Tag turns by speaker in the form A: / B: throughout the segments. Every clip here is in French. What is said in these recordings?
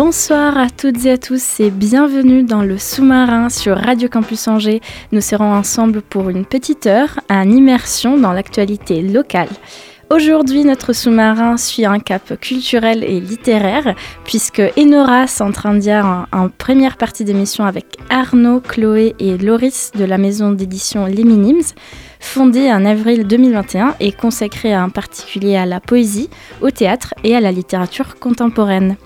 A: Bonsoir à toutes et à tous et bienvenue dans le sous-marin sur Radio Campus Angers. Nous serons ensemble pour une petite heure en immersion dans l'actualité locale. Aujourd'hui, notre sous-marin suit un cap culturel et littéraire, puisque Enora s'entretient en, première partie d'émission avec Arnaud, Chloé et Loris de la maison d'édition Les Minims, fondée en avril 2021 et consacrée en particulier à la poésie, au théâtre et à la littérature contemporaine.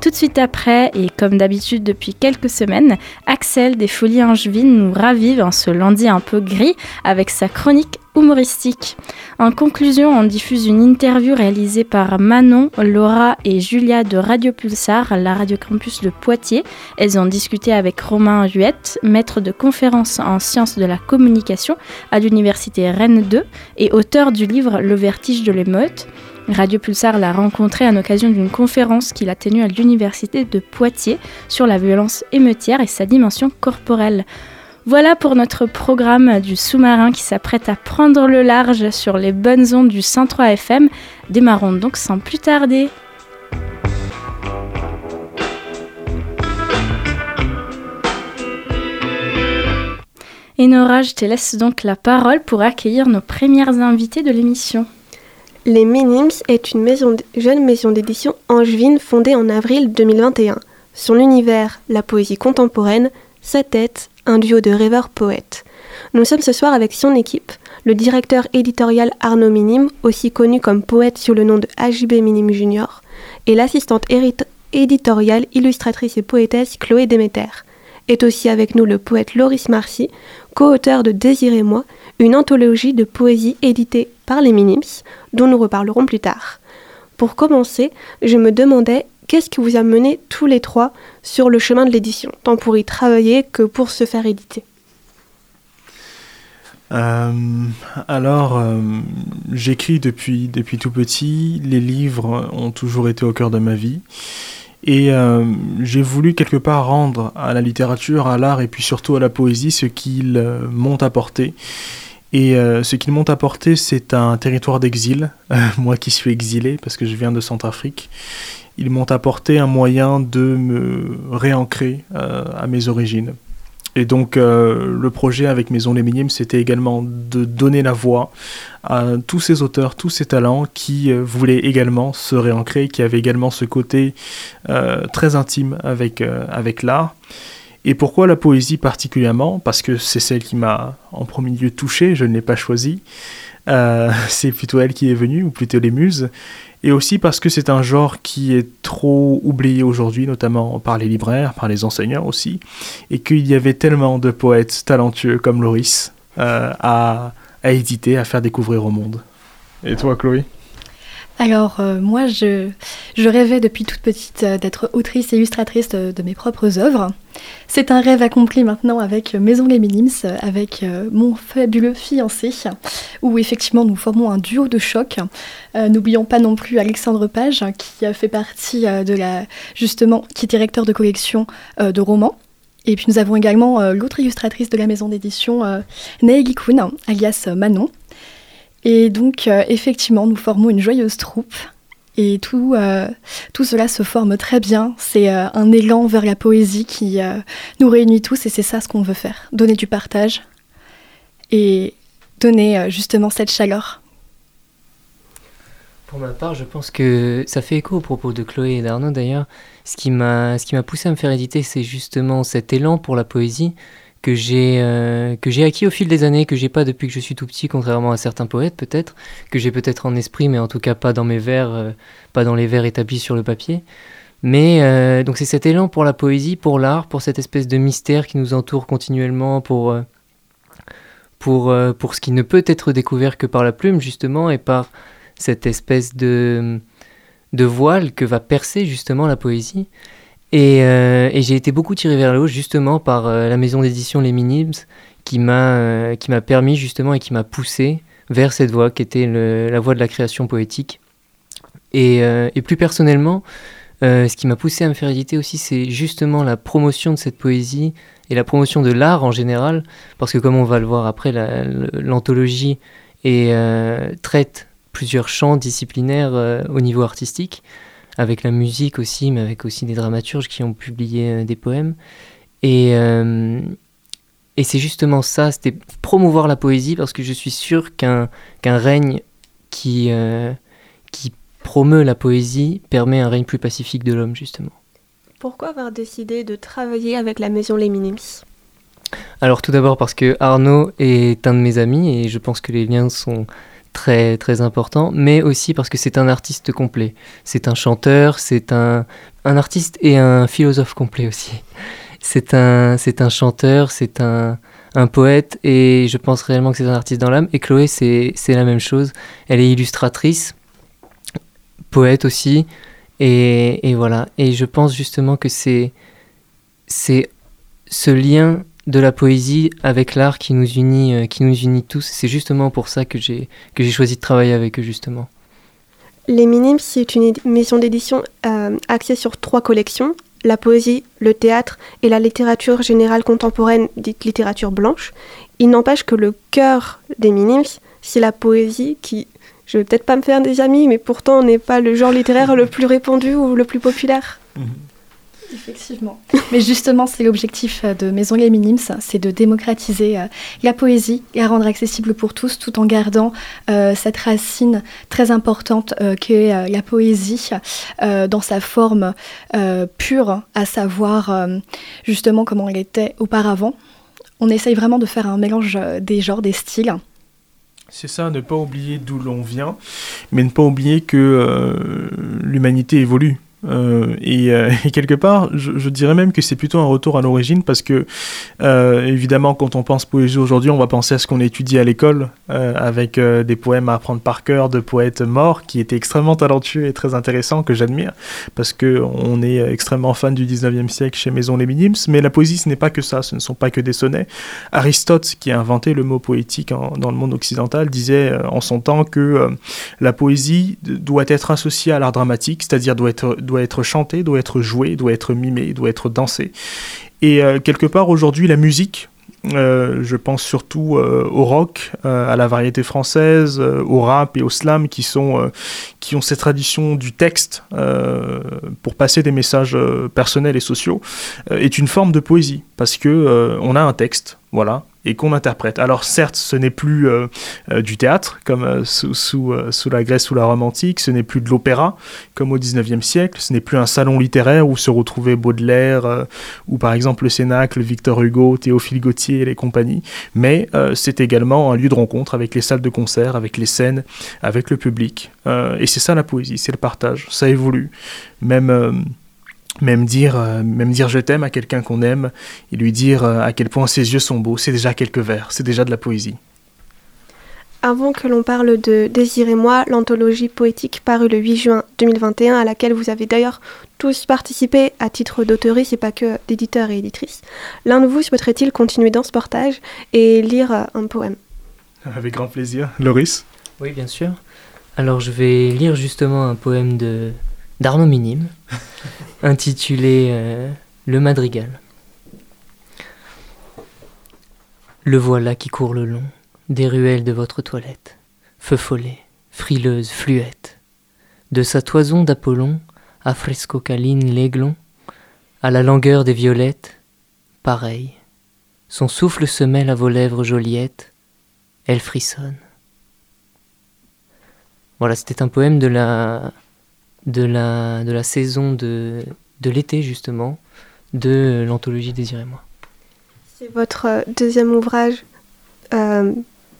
A: Tout de suite après, et comme d'habitude depuis quelques semaines, Axel des Folies Angevines nous ravive en ce lundi un peu gris avec sa chronique humoristique. En conclusion, on diffuse une interview réalisée par Manon, Laura et Julia de Radio Pulsar, la radio campus de Poitiers. Elles ont discuté avec Romain Huette, maître de conférence en sciences de la communication à l'université Rennes 2 et auteur du livre Le vertige de l'émeute. Radio Pulsar l'a rencontré à l'occasion d'une conférence qu'il a tenue à l'université de Poitiers sur la violence émeutière et sa dimension corporelle. Voilà pour notre programme du sous-marin qui s'apprête à prendre le large sur les bonnes ondes du 103 FM. Démarrons donc sans plus tarder. Enora, je te laisse donc la parole pour accueillir nos premières invités de l'émission.
B: Les Minims est une jeune maison d'édition angevine fondée en avril 2021. Son univers, la poésie contemporaine, sa tête, un duo de rêveurs poètes. Nous sommes ce soir avec son équipe, le directeur éditorial Arnaud Minim, aussi connu comme poète sous le nom de HB Minim Junior, et l'assistante éditoriale, illustratrice et poétesse Chloé Déméter. Est aussi avec nous le poète Loris Marcy, co-auteur de Désirez-moi, une anthologie de poésie éditée par les Minims, dont nous reparlerons plus tard. Pour commencer, je me demandais qu'est-ce qui vous a mené tous les trois sur le chemin de l'édition, tant pour y travailler que pour se faire éditer?
C: Euh, alors, euh, j'écris depuis, depuis tout petit, les livres ont toujours été au cœur de ma vie, et euh, j'ai voulu quelque part rendre à la littérature, à l'art et puis surtout à la poésie ce qu'ils m'ont apporté. Et euh, ce qu'ils m'ont apporté, c'est un territoire d'exil, moi qui suis exilé parce que je viens de Centrafrique. Ils m'ont apporté un moyen de me réancrer euh, à mes origines. Et donc euh, le projet avec Maison Les Minimes, c'était également de donner la voix à tous ces auteurs, tous ces talents qui voulaient également se réancrer, qui avaient également ce côté très intime avec l'art. Et pourquoi la poésie particulièrement? Parce que c'est celle qui m'a en premier lieu touché, je ne l'ai pas choisie. Euh, c'est plutôt elle qui est venue, ou plutôt les muses. Et aussi parce que c'est un genre qui est trop oublié aujourd'hui, notamment par les libraires, par les enseignants aussi, et qu'il y avait tellement de poètes talentueux comme Loris euh, à, à éditer, à faire découvrir au monde. Et toi, Chloé?
D: Alors euh, moi, je, rêvais depuis toute petite euh, d'être autrice et illustratrice de, mes propres œuvres. C'est un rêve accompli maintenant avec Maison Les Minims, avec euh, mon fabuleux fiancé, où effectivement nous formons un duo de choc. N'oublions pas non plus Alexandre Page, qui fait partie de la, justement, qui est directeur de collection de romans. Et puis nous avons également l'autre illustratrice de la maison d'édition, euh, Kun, alias Manon, et donc, euh, effectivement, nous formons une joyeuse troupe. Et tout, euh, tout cela se forme très bien. C'est euh, un élan vers la poésie qui nous réunit tous et c'est ça ce qu'on veut faire. Donner du partage et donner justement cette chaleur.
E: Pour ma part, je pense que ça fait écho au propos de Chloé et d'Arnaud d'ailleurs. Ce qui m'a poussé à me faire éditer, c'est justement cet élan pour la poésie que j'ai euh, que j'ai acquis au fil des années, que j'ai pas depuis que je suis tout petit, contrairement à certains poètes peut-être, que j'ai peut-être en esprit, mais en tout cas pas dans mes vers, euh, pas dans les vers établis sur le papier. Mais euh, donc c'est cet élan pour la poésie, pour l'art, pour cette espèce de mystère qui nous entoure continuellement, pour pour pour ce qui ne peut être découvert que par la plume justement et par cette espèce de de voile que va percer justement la poésie. Et, euh, j'ai été beaucoup tiré vers le haut justement par euh, la maison d'édition Les Minims qui m'a euh, permis justement et qui m'a poussé vers cette voie qui était la voie de la création poétique. Et, et plus personnellement, ce qui m'a poussé à me faire éditer aussi, c'est justement la promotion de cette poésie et la promotion de l'art en général, parce que comme on va le voir après, l'anthologie traite plusieurs champs disciplinaires euh, au niveau artistique, avec la musique aussi, mais avec aussi des dramaturges qui ont publié euh, des poèmes. Et, euh, et c'est justement ça, c'était promouvoir la poésie, parce que je suis sûr qu'un règne qui, qui promeut la poésie permet un règne plus pacifique de l'homme, justement.
B: Pourquoi avoir décidé de travailler avec la maison Les Minims
E: alors tout d'abord parce que Arnaud est un de mes amis et je pense que les liens sont très important, mais aussi parce que c'est un artiste complet. C'est un chanteur, c'est un, un artiste et un philosophe complet aussi. C'est un, c'est un chanteur, c'est un, un poète, et je pense réellement que c'est un artiste dans l'âme. Et Chloé, c'est, c'est la même chose. Elle est illustratrice, poète aussi, et, et voilà. Et je pense justement que c'est, c'est ce lien de la poésie avec l'art qui nous unit, euh, qui nous unit tous. C'est justement pour ça que j'ai que j'ai choisi de travailler avec eux justement.
B: Les Minimes, c'est une maison d'édition euh, axée sur trois collections la poésie, le théâtre et la littérature générale contemporaine, dite littérature blanche. Il n'empêche que le cœur des Minimes, c'est la poésie qui, je vais peut-être pas me faire des amis, mais pourtant n'est pas le genre littéraire le plus répandu ou le plus populaire. Mhm.
D: Effectivement. Mais justement, c'est l'objectif euh, de Maison Les Minimes, c'est de démocratiser euh, la poésie et à rendre accessible pour tous, tout en gardant euh, cette racine très importante qu'est la poésie dans sa forme pure, à savoir justement comment elle était auparavant. On essaye vraiment de faire un mélange des genres, des styles.
C: C'est ça, ne pas oublier d'où l'on vient, mais ne pas oublier que l'humanité évolue. Euh, euh, et, quelque part, je, dirais même que c'est plutôt un retour à l'origine parce que, euh, évidemment, quand on pense poésie aujourd'hui, on va penser à ce qu'on étudie à l'école avec des poèmes à apprendre par cœur de poètes morts qui étaient extrêmement talentueux et très intéressants que j'admire parce que on est extrêmement fan du 19e siècle chez Maison Les Minimes. Mais la poésie, ce n'est pas que ça, ce ne sont pas que des sonnets. Aristote, qui a inventé le mot poétique dans le monde occidental, disait en son temps que la poésie doit être associée à l'art dramatique, c'est-à-dire doit être doit être chanté, doit être joué, doit être mimé, doit être dansé. Et euh, quelque part aujourd'hui, la musique, euh, je pense surtout euh, au rock, à la variété française, au rap et au slam qui, sont, qui ont cette tradition du texte pour passer des messages personnels et sociaux, est une forme de poésie parce que on a un texte, voilà, et qu'on interprète. Alors certes, ce n'est plus euh, euh, du théâtre comme euh, sous, la Grèce ou la Rome antique, ce n'est plus de l'opéra comme au 19e siècle, ce n'est plus un salon littéraire où se retrouvaient Baudelaire ou par exemple le Cénacle, Victor Hugo, Théophile Gautier et les compagnies, mais c'est également un lieu de rencontre avec les salles de concert, avec les scènes, avec le public. et c'est ça la poésie, c'est le partage, ça évolue. Même même dire, euh, même dire je t'aime à quelqu'un qu'on aime et lui dire euh, à quel point ses yeux sont beaux, c'est déjà quelques vers, c'est déjà de la poésie.
B: Avant que l'on parle de Désir et moi, l'anthologie poétique parue le 8 juin 2021, à laquelle vous avez d'ailleurs tous participé à titre d'auteuristes et pas que d'éditeurs et éditrices, l'un de vous souhaiterait-il continuer dans ce portage et lire euh, un poème?
C: Avec grand plaisir. Loris?
E: Oui, bien sûr. Alors je vais lire justement un poème de d'Arnaud Minime, intitulé euh, Le Madrigal. Le voilà qui court le long des ruelles de votre toilette, feu follet, frileuse, fluette. De sa toison d'Apollon, à fresco caline l'aiglon, à la langueur des violettes, pareil. Son souffle se mêle à vos lèvres joliettes, elle frissonne. Voilà, c'était un poème de la de la, de la saison de, de l'été, justement, de l'anthologie Désirez-moi.
B: C'est votre euh, deuxième ouvrage euh,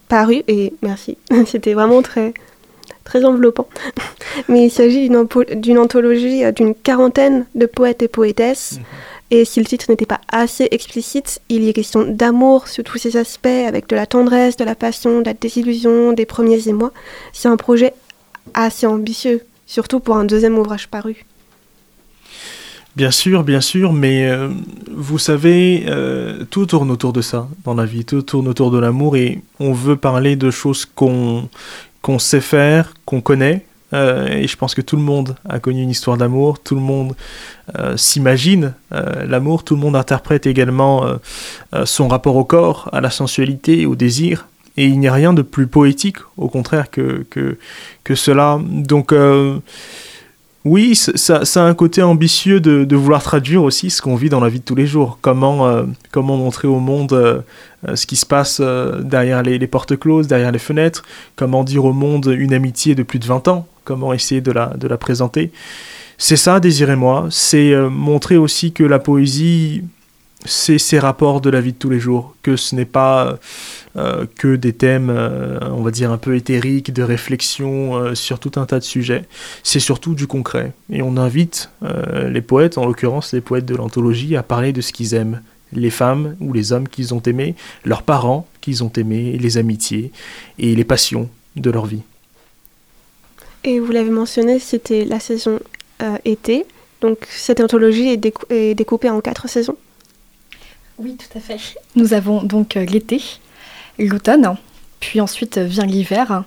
B: paru, et merci, c'était vraiment très, très enveloppant. Mais il s'agit d'une anthologie euh, d'une quarantaine de poètes et poétesses. Mhm. Et si le titre n'était pas assez explicite, il y est question d'amour sur tous ces aspects, avec de la tendresse, de la passion, de la désillusion, des premiers émois. C'est un projet assez ambitieux surtout pour un deuxième ouvrage paru.
C: Bien sûr, bien sûr, mais euh, vous savez, euh, tout tourne autour de ça dans la vie, tout tourne autour de l'amour et on veut parler de choses qu'on sait faire, qu'on connaît. Euh, et je pense que tout le monde a connu une histoire d'amour, tout le monde s'imagine l'amour, tout le monde interprète également son rapport au corps, à la sensualité, au désir. Et il n'y a rien de plus poétique, au contraire, que, que, que cela. Donc oui, ça, a un côté ambitieux de, vouloir traduire aussi ce qu'on vit dans la vie de tous les jours. Comment, euh, comment montrer au monde euh, euh, ce qui se passe derrière les, portes closes, derrière les fenêtres. Comment dire au monde une amitié de plus de 20 ans. Comment essayer de la, de la présenter. C'est ça, Désirez-moi. C'est montrer aussi que la poésie, c'est ces rapports de la vie de tous les jours. Que ce n'est pas euh, que des thèmes, euh, on va dire, un peu éthériques, de réflexion euh, sur tout un tas de sujets. C'est surtout du concret. Et on invite les poètes, en l'occurrence les poètes de l'anthologie, à parler de ce qu'ils aiment. Les femmes ou les hommes qu'ils ont aimés, leurs parents qu'ils ont aimés, les amitiés et les passions de leur vie.
B: Et vous l'avez mentionné, c'était la saison été. Donc cette anthologie est, découpée en quatre saisons.
D: Oui, tout à fait. Nous avons donc l'été, l'automne, puis ensuite vient l'hiver,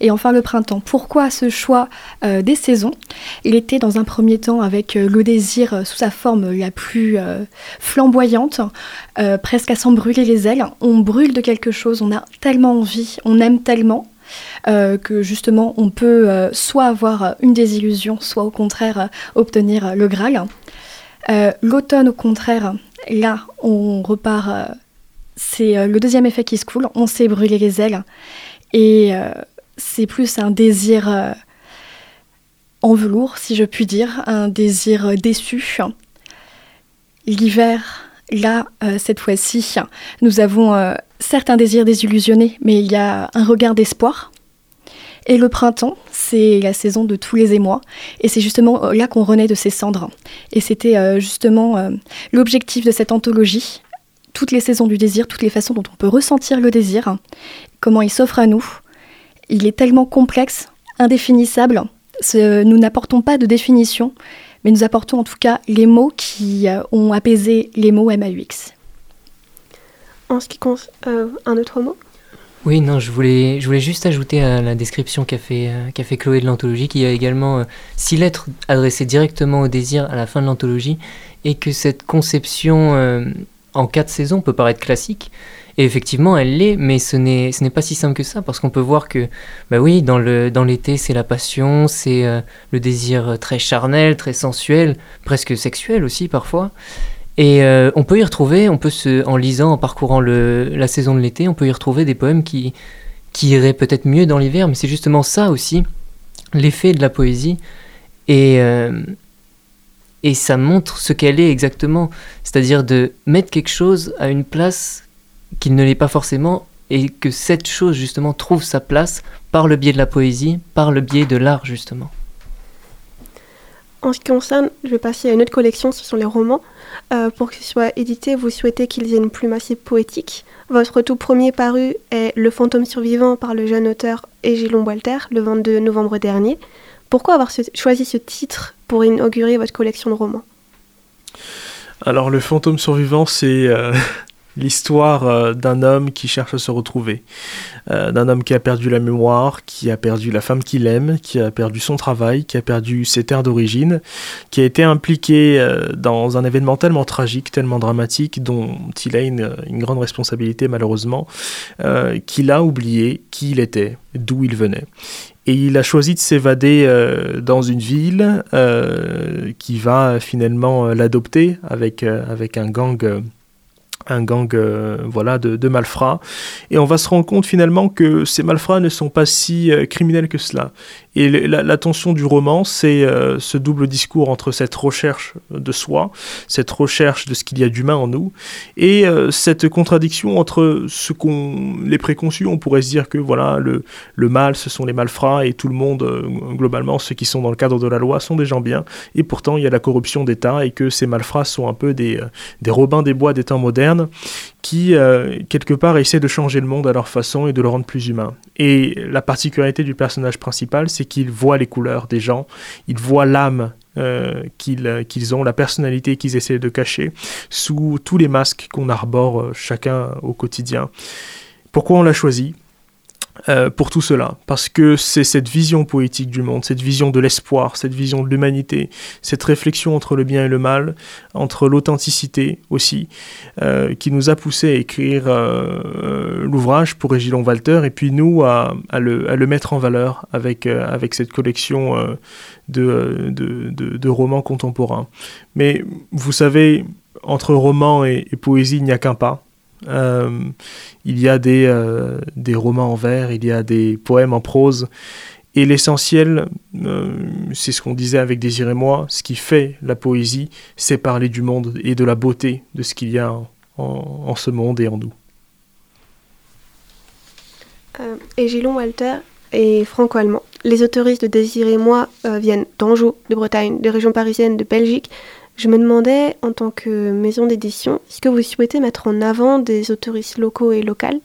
D: et enfin le printemps. Pourquoi ce choix euh, des saisons? Était dans un premier temps avec euh, le désir sous sa forme la plus euh, flamboyante, presque à s'en brûler les ailes. On brûle de quelque chose, on a tellement envie, on aime tellement. que justement on peut soit avoir une désillusion, soit au contraire obtenir le Graal. L'automne, au contraire, là on repart c'est euh, le deuxième effet qui se coule. On s'est brûlé les ailes. Et euh, c'est plus un désir euh, en velours, si je puis dire, un désir déçu. L'hiver, là, cette fois-ci, nous avons certains désirs désillusionnés, mais il y a un regard d'espoir. Et le printemps, c'est la saison de tous les émois. Et c'est justement là qu'on renaît de ses cendres. Et c'était justement l'objectif de cette anthologie, toutes les saisons du désir, toutes les façons dont on peut ressentir le désir, comment il s'offre à nous. Il est tellement complexe, indéfinissable. Nous n'apportons pas de définition, mais nous apportons en tout cas les mots qui euh, ont apaisé les mots MAUX.
B: En ce qui concerne euh, un autre mot?
E: Oui, non, je voulais, je voulais juste ajouter à la description qu'a fait, euh, Chloé de l'anthologie qu'il y a également six lettres adressées directement au désir à la fin de l'anthologie et que cette conception en quatre saisons peut paraître classique. Et effectivement, elle l'est, mais ce n'est, pas si simple que ça, parce qu'on peut voir que, bah oui, dans, le, dans l'été, c'est la passion, c'est euh, le désir très charnel, très sensuel, presque sexuel aussi parfois. Et euh, on peut y retrouver, on peut en lisant, en parcourant la saison de l'été, on peut y retrouver des poèmes qui, iraient peut-être mieux dans l'hiver, mais c'est justement ça aussi, l'effet de la poésie. Euh, et ça montre ce qu'elle est exactement, c'est-à-dire de mettre quelque chose à une place qu'il ne l'est pas forcément et que cette chose justement trouve sa place par le biais de la poésie, par le biais de l'art justement.
B: En ce qui concerne, je vais passer à une autre collection, ce sont les romans. Euh, pour qu'ils soient édités, vous souhaitez qu'ils aient une plume assez poétique. Votre tout premier paru est Le fantôme survivant par le jeune auteur Égilon Walter le 22 novembre dernier. Pourquoi avoir choisi ce titre pour inaugurer votre collection de romans?
C: Alors, Le fantôme survivant, c'est euh, l'histoire euh, d'un homme qui cherche à se retrouver. Euh, d'un homme qui a perdu la mémoire, qui a perdu la femme qu'il aime, qui a perdu son travail, qui a perdu ses terres d'origine, qui a été impliqué dans un événement tellement tragique, tellement dramatique, dont il a une, grande responsabilité malheureusement, qu'il a oublié qui il était, d'où il venait. Et il a choisi de s'évader euh, dans une ville euh, qui va finalement euh, l'adopter avec, avec un gang un gang euh, voilà de, malfrats. Et on va se rendre compte finalement que ces malfrats ne sont pas si euh, criminels que cela et la, tension du roman c'est euh, ce double discours entre cette recherche de soi cette recherche de ce qu'il y a d'humain en nous et cette contradiction entre ce qu'on les préconçus on pourrait se dire que voilà le, le mal ce sont les malfrats et tout le monde globalement ceux qui sont dans le cadre de la loi sont des gens bien et pourtant il y a la corruption d'État et que ces malfrats sont un peu des, des robins des bois des temps modernes qui, euh, quelque part, essaient de changer le monde à leur façon et de le rendre plus humain. Et la particularité du personnage principal, c'est qu'ils voient les couleurs des gens, ils voient l'âme euh, qu'ils ont, la personnalité qu'ils essaient de cacher sous tous les masques qu'on arbore euh, chacun au quotidien. Pourquoi on l'a choisi? Euh, pour tout cela, parce que c'est cette vision poétique du monde, cette vision de l'espoir, cette vision de l'humanité, cette réflexion entre le bien et le mal, entre l'authenticité aussi, euh, qui nous a poussé à écrire euh, l'ouvrage pour Régilon Walter, et puis nous à, le, mettre en valeur avec, cette collection de, romans contemporains. Mais vous savez, entre roman et poésie, il n'y a qu'un pas. Euh, il y a des, euh, des romans en vers, il y a des poèmes en prose. Et l'essentiel, euh, c'est ce qu'on disait avec Désir et moi, ce qui fait la poésie, c'est parler du monde et de la beauté de ce qu'il y a en, ce monde et en nous.
B: et Gilon Walter est franco-allemand. Les autoristes de Désir et moi viennent d'Anjou, de Bretagne, des régions parisiennes, de Belgique, je me demandais, en tant que maison d'édition, est-ce que vous souhaitez mettre en avant des autoristes locaux et locales?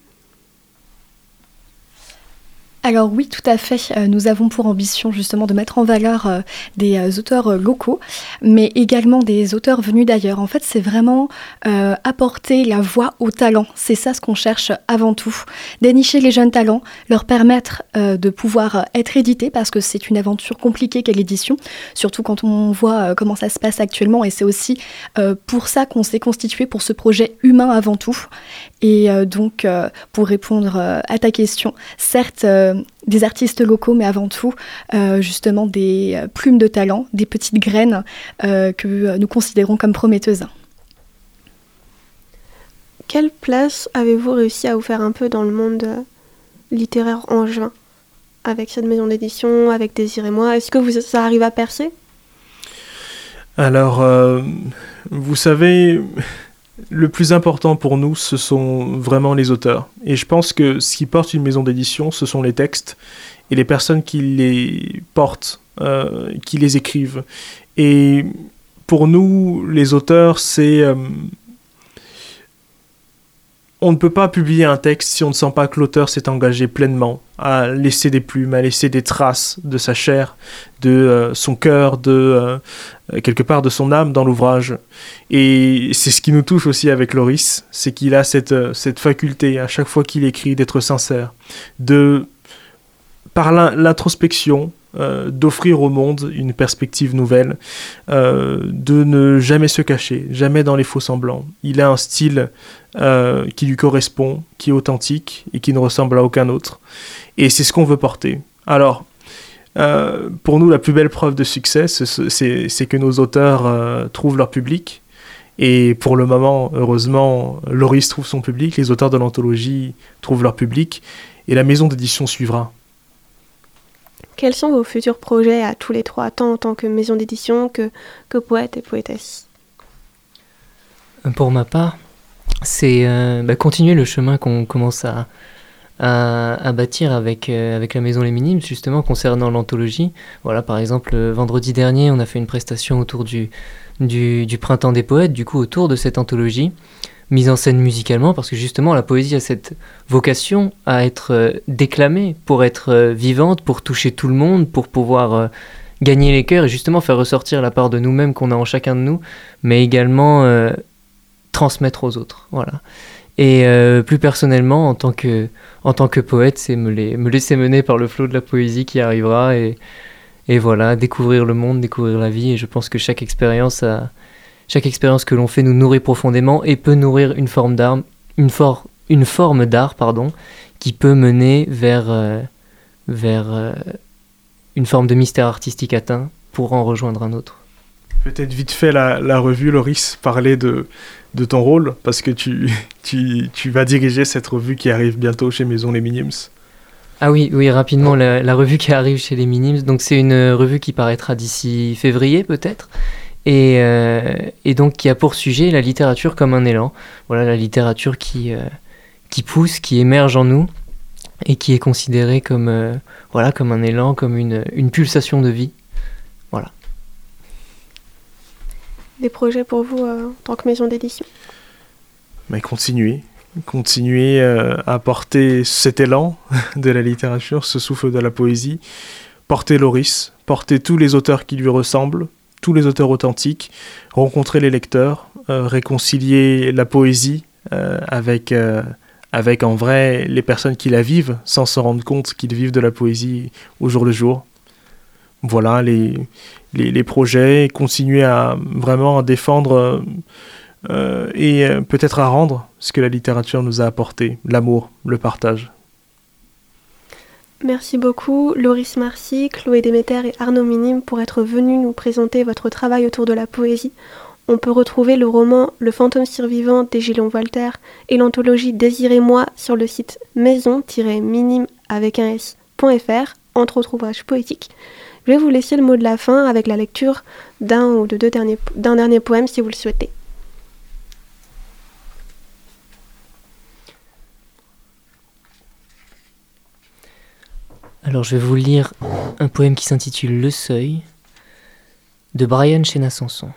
D: Alors oui, tout à fait. Euh, nous avons pour ambition justement de mettre en valeur euh, des euh, auteurs locaux, mais également des auteurs venus d'ailleurs. En fait, c'est vraiment apporter la voix aux talents. C'est ça ce qu'on cherche avant tout. Dénicher les jeunes talents, leur permettre de pouvoir être édités, parce que c'est une aventure compliquée qu'est l'édition, surtout quand on voit comment ça se passe actuellement. Et c'est aussi pour ça qu'on s'est constitué pour ce projet humain avant tout. Et donc, pour répondre à ta question, certes, des artistes locaux, mais avant tout euh, justement des euh, plumes de talent, des petites graines euh, que nous considérons comme prometteuses.
B: Quelle place avez-vous réussi à vous faire un peu dans le monde littéraire en juin avec cette maison d'édition, avec Désir et moi? Est-ce que vous, ça arrive à percer?
C: Alors, vous savez, le plus important pour nous, ce sont vraiment les auteurs. Et je pense que ce qui porte une maison d'édition, ce sont les textes et les personnes qui les portent, euh, qui les écrivent. Et pour nous, les auteurs, c'est... Euh, on ne peut pas publier un texte si on ne sent pas que l'auteur s'est engagé pleinement à laisser des plumes, à laisser des traces de sa chair, de euh, son cœur, de euh, quelque part de son âme dans l'ouvrage. Et c'est ce qui nous touche aussi avec Loris, c'est qu'il a cette, euh, cette faculté à chaque fois qu'il écrit d'être sincère, de par l'introspection, euh, d'offrir au monde une perspective nouvelle, euh, de ne jamais se cacher, jamais dans les faux semblants. Il a un style euh, qui lui correspond, qui est authentique et qui ne ressemble à aucun autre. Et c'est ce qu'on veut porter. Alors, pour nous, la plus belle preuve de succès, c'est que nos auteurs trouvent leur public. Et pour le moment, heureusement, Loris trouve son public, les auteurs de l'anthologie trouvent leur public, et la maison d'édition suivra.
B: Quels sont vos futurs projets à tous les trois, tant en tant que maison d'édition que, que poète et poétesse?
E: Pour ma part, c'est euh, bah, continuer le chemin qu'on commence à, à, bâtir avec, euh, avec la Maison Les Minimes, justement concernant l'anthologie. Voilà, par exemple, vendredi dernier, on a fait une prestation autour du, du, Printemps des Poètes, du coup, autour de cette anthologie mise en scène musicalement, parce que justement la poésie a cette vocation à être euh, déclamée, pour être euh, vivante, pour toucher tout le monde, pour pouvoir euh, gagner les cœurs et justement faire ressortir la part de nous-mêmes qu'on a en chacun de nous, mais également transmettre aux autres. Voilà. Et plus personnellement, en tant que, en tant que poète, c'est me, laisser mener par le flot de la poésie qui arrivera et, voilà, découvrir le monde, découvrir la vie. Et je pense que chaque expérience chaque expérience que l'on fait nous nourrit profondément et peut nourrir une forme d'art, une, une forme d'art pardon, qui peut mener vers, euh, euh, une forme de mystère artistique atteint pour en rejoindre un autre.
C: Peut-être vite fait la, revue, Loris, parler de, de ton rôle, parce que tu, tu, tu, vas diriger cette revue qui arrive bientôt chez Maison Les Minims.
E: Ah oui, oui, rapidement, la, revue qui arrive chez les Minims. Donc c'est une revue qui paraîtra d'ici février peut-être euh, et, donc qui a pour sujet la littérature comme un élan. Voilà, la littérature qui, euh, qui pousse, qui émerge en nous et qui est considérée comme, euh, voilà, comme un élan, comme une, une pulsation de vie. Voilà.
B: Des projets pour vous en tant que maison d'édition?
C: Mais continuer, continuer à porter cet élan de la littérature, ce souffle de la poésie, porter Loris, porter tous les auteurs qui lui ressemblent, tous les auteurs authentiques, rencontrer les lecteurs, réconcilier la poésie avec, avec en vrai les personnes qui la vivent sans se rendre compte qu'ils vivent de la poésie au jour le jour. Voilà les, les, projets, continuer à vraiment défendre euh, et euh, peut-être à rendre ce que la littérature nous a apporté, l'amour, le partage.
B: Merci beaucoup Loris Marcy, Chloé Déméter et Arnaud Minime pour être venus nous présenter votre travail autour de la poésie. On peut retrouver le roman Le fantôme survivant d'Égilon Voltaire et l'anthologie Désirez-moi sur le site maison-minime avec un s.fr, entre autres ouvrages poétiques. Je vais vous laisser le mot de la fin avec la lecture d'un ou de deux derniers, d'un dernier poème si vous le souhaitez.
E: Alors je vais vous lire un poème qui s'intitule Le Seuil de Brian Chéna-Sanson.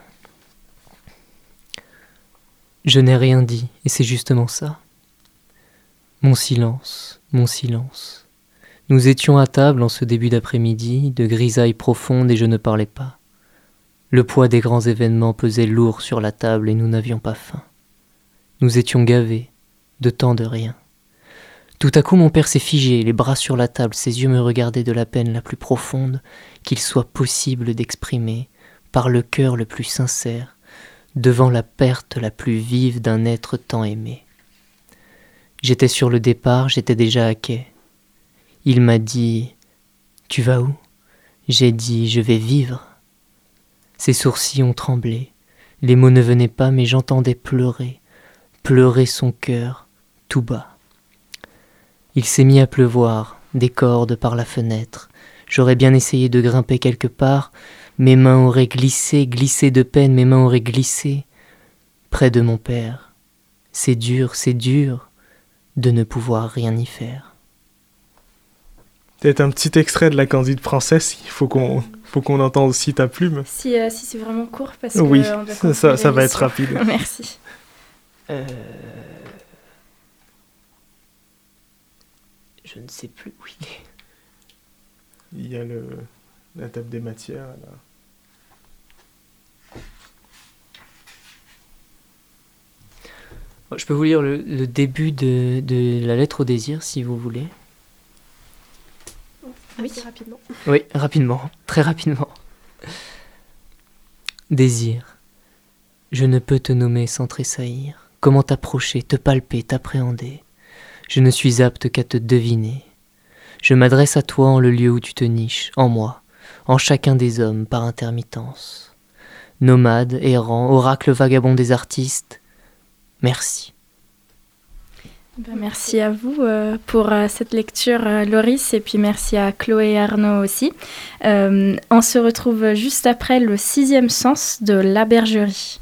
E: Je n'ai rien dit, et c'est justement ça. Mon silence, mon silence. Nous étions à table en ce début d'après-midi, de grisaille profonde, et je ne parlais pas. Le poids des grands événements pesait lourd sur la table, et nous n'avions pas faim. Nous étions gavés, de tant de rien. Tout à coup mon père s'est figé, les bras sur la table, ses yeux me regardaient de la peine la plus profonde qu'il soit possible d'exprimer, par le cœur le plus sincère, devant la perte la plus vive d'un être tant aimé. J'étais sur le départ, j'étais déjà à quai. Il m'a dit Tu vas où? J'ai dit Je vais vivre. Ses sourcils ont tremblé, les mots ne venaient pas, mais j'entendais pleurer, pleurer son cœur, tout bas. Il s'est mis à pleuvoir, des cordes par la fenêtre. J'aurais bien essayé de grimper quelque part, mes mains auraient glissé, glissé de peine, mes mains auraient glissé près de mon père. C'est dur, c'est dur de ne pouvoir rien y faire.
C: Peut-être un petit extrait de la Candide Princesse, il faut qu'on faut qu'on entende aussi ta plume.
F: Si, euh, si c'est vraiment court, parce que
C: oui, ça, ça va être rapide.
F: Merci. Euh...
E: Je ne sais plus où il est.
C: Il y a le, la table des matières. Là.
E: Je peux vous lire le, le début de, de, la lettre au désir si vous voulez.
B: Oui, rapidement.
E: Oui, rapidement, très rapidement. Désir, je ne peux te nommer sans tressaillir. Comment t'approcher, te palper, t'appréhender? Je ne suis apte qu'à te deviner. Je m'adresse à toi en le lieu où tu te niches, en moi, en chacun des hommes par intermittence. Nomade, errant, oracle vagabond des artistes, merci.
F: Ben, merci à vous euh, pour euh, cette lecture, euh, Loris, et puis merci à Chloé et Arnaud aussi. on se retrouve juste après le sixième sens de la bergerie.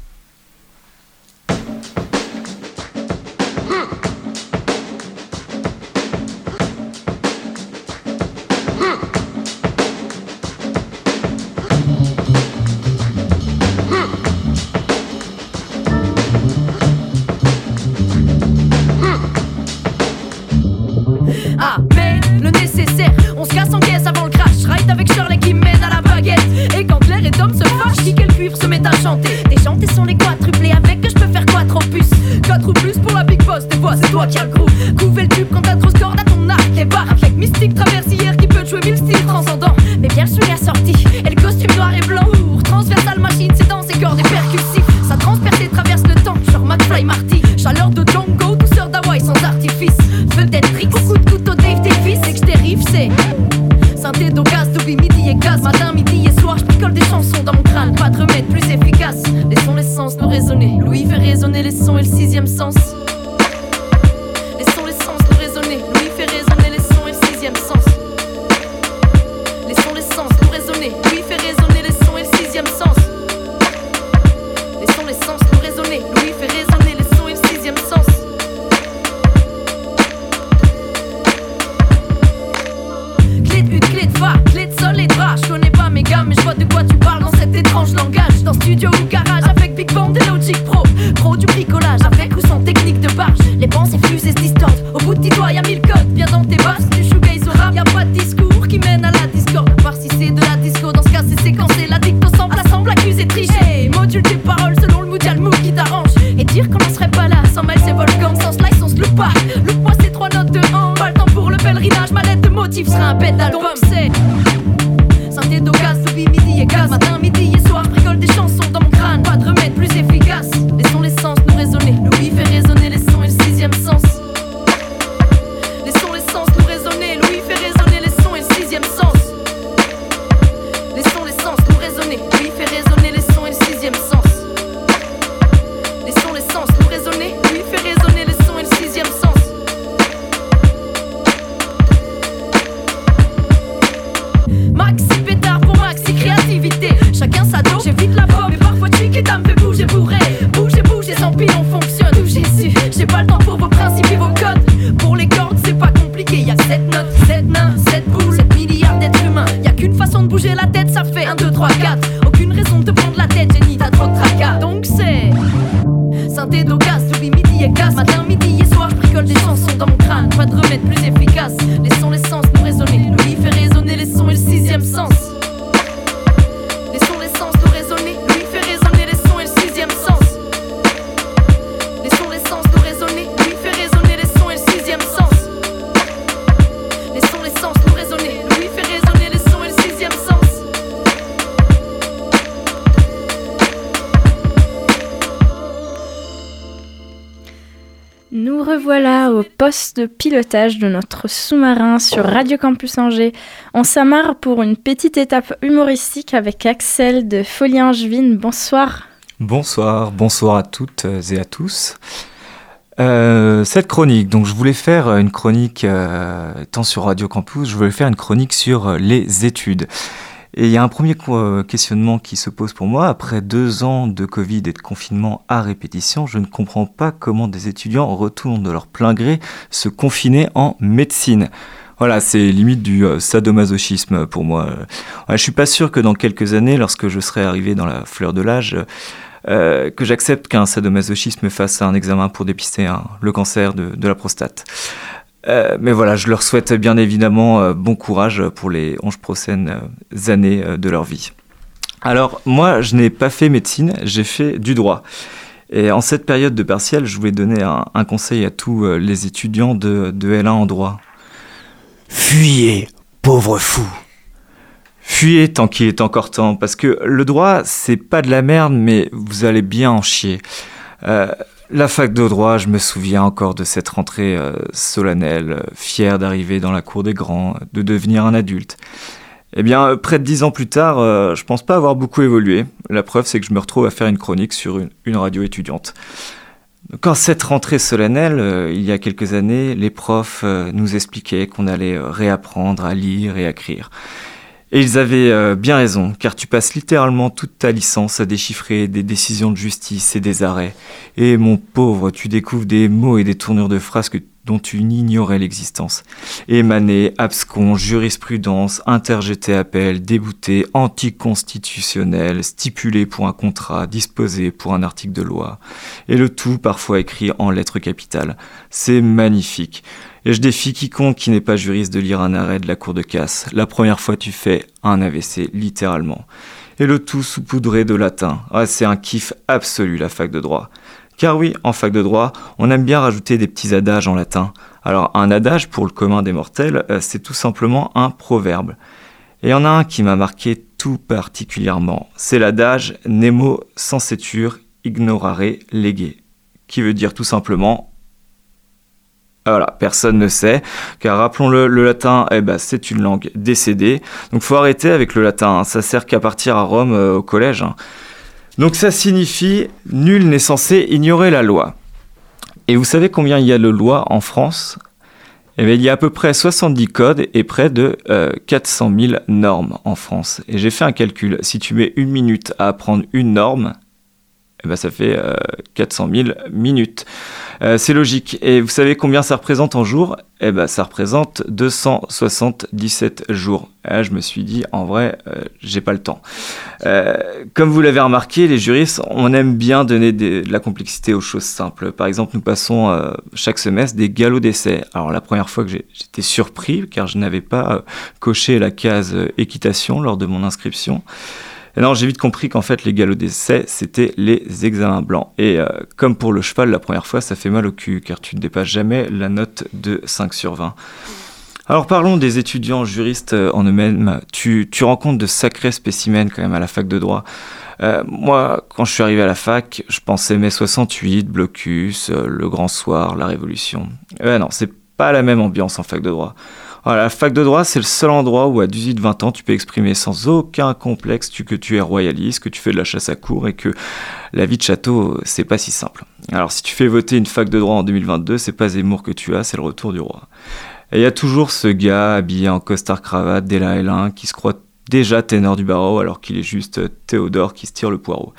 A: De pilotage de notre sous-marin sur Radio Campus Angers. On s'amarre pour une petite étape humoristique avec Axel de Folie Angevine. Bonsoir.
G: Bonsoir, bonsoir à toutes et à tous. Euh, cette chronique, donc je voulais faire une chronique, euh, tant sur Radio Campus, je voulais faire une chronique sur les études. Et il y a un premier euh, questionnement qui se pose pour moi. Après deux ans de Covid et de confinement à répétition, je ne comprends pas comment des étudiants retournent de leur plein gré se confiner en médecine. Voilà, c'est limite du euh, sadomasochisme pour moi. Je je suis pas sûr que dans quelques années, lorsque je serai arrivé dans la fleur de l'âge, euh, que j'accepte qu'un sadomasochisme fasse un examen pour dépister le cancer de la prostate. Euh, mais voilà, je leur souhaite bien évidemment euh, bon courage pour les 11 prochaines euh, années de leur vie. Alors, moi, je n'ai pas fait médecine, j'ai fait du droit. Et en cette période de partiel, je voulais donner un, conseil à tous les étudiants de, de L1 en droit.
H: Fuyez, pauvre fou
G: Fuyez tant qu'il est encore temps, parce que le droit, c'est pas de la merde, mais vous allez bien en chier. La fac de droit, je me souviens encore de cette rentrée euh, solennelle, euh, fier d'arriver dans la cour des grands, de devenir un adulte. Eh bien, euh, près de dix ans plus tard, je pense pas avoir beaucoup évolué. La preuve, c'est que je me retrouve à faire une chronique sur une, radio étudiante. Quand cette rentrée solennelle, il y a quelques années, les profs nous expliquaient qu'on allait réapprendre à lire et à écrire. Et ils avaient euh, bien raison, car tu passes littéralement toute ta licence à déchiffrer des décisions de justice et des arrêts. Et mon pauvre, tu découvres des mots et des tournures de phrases dont tu ignorais l'existence. Émané, abscon, jurisprudence, interjeté appel, débouté, anticonstitutionnel, stipulé pour un contrat, disposé pour un article de loi. Et le tout parfois écrit en lettres capitales. C'est magnifique. Et je défie quiconque qui n'est pas juriste de lire un arrêt de la cour de casse? La première fois tu fais un AVC, littéralement. Et le tout saupoudré de latin. Ah, c'est un kiff absolu la fac de droit. Car oui, en fac de droit, on aime bien rajouter des petits adages en latin. Alors un adage pour le commun des mortels, euh, c'est tout simplement un proverbe. Et il y en a un qui m'a marqué tout particulièrement. C'est l'adage Nemo sensetur ignorare lege, qui veut dire tout simplement voilà, personne ne sait, car rappelons-le, le latin, eh ben, c'est une langue décédée. Donc faut arrêter avec le latin, hein. ça sert qu'à partir à Rome euh, au collège. Hein. Donc ça signifie nul n'est censé ignorer la loi. Et vous savez combien il y a de lois en France? Eh bien, il y a à peu près 70 codes et près de 400 euh, 000 normes en France. Et j'ai fait un calcul. Si tu mets une minute à apprendre une norme, eh ben, ça fait 400 euh, 000 minutes. Euh, c'est logique. Et vous savez combien ça représente en jours? Eh ben, ça représente 277 jours. là, je me suis dit, en vrai, euh, j'ai pas le temps. comme vous l'avez remarqué, les juristes, on aime bien donner de la complexité aux choses simples. Par exemple, nous passons chaque semestre des galops d'essai. Alors, la première fois que j'étais surpris, car je n'avais pas coché la case équitation lors de mon inscription. Et non, j'ai vite compris qu'en fait, les galops d'essai, c'était les examens blancs. Et euh, comme pour le cheval, la première fois, ça fait mal au cul, car tu ne dépasses jamais la note de 5 sur 20. Alors parlons des étudiants juristes euh, en eux-mêmes. Tu, tu, rencontres de sacrés spécimens quand même à la fac de droit. Euh, moi, quand je suis arrivé à la fac, je pensais mai 68, blocus, le grand soir, la révolution. Eh non, c'est pas la même ambiance en fac de droit. Voilà, la fac de droit, c'est le seul endroit où à 18-20 ans, tu peux exprimer sans aucun complexe que tu es royaliste, que tu fais de la chasse à cour et que la vie de château, c'est pas si simple. Alors si tu fais voter une fac de droit en 2022, c'est pas Zemmour que tu as, c'est le retour du roi. Et il y a toujours ce gars habillé en costard cravate dès la L1 qui se croit déjà ténor du barreau alors qu'il est juste Théodore qui se tire le poireau.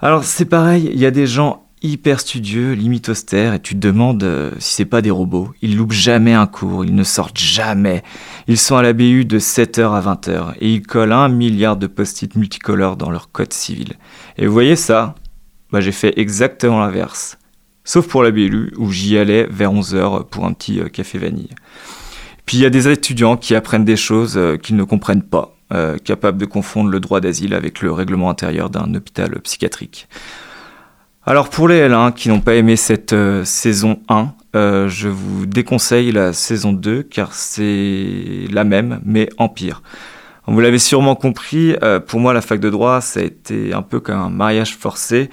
G: Alors c'est pareil, il y a des gens hyper studieux, limite austère, et tu te demandes euh, si c'est pas des robots. Ils loupent jamais un cours, ils ne sortent jamais. Ils sont à la BU de 7h à 20h, et ils collent un milliard de post-it multicolores dans leur code civil. Et vous voyez ça? Bah, J'ai fait exactement l'inverse. Sauf pour la BLU, où j'y allais vers 11h pour un petit euh, café vanille. Puis il y a des étudiants qui apprennent des choses euh, qu'ils ne comprennent pas, capables de confondre le droit d'asile avec le règlement intérieur d'un hôpital psychiatrique. Alors pour les L1 qui n'ont pas aimé cette euh, saison 1, euh, je vous déconseille la saison 2 car c'est la même mais en pire. Vous l'avez sûrement compris, euh, pour moi la fac de droit ça a été un peu comme un mariage forcé.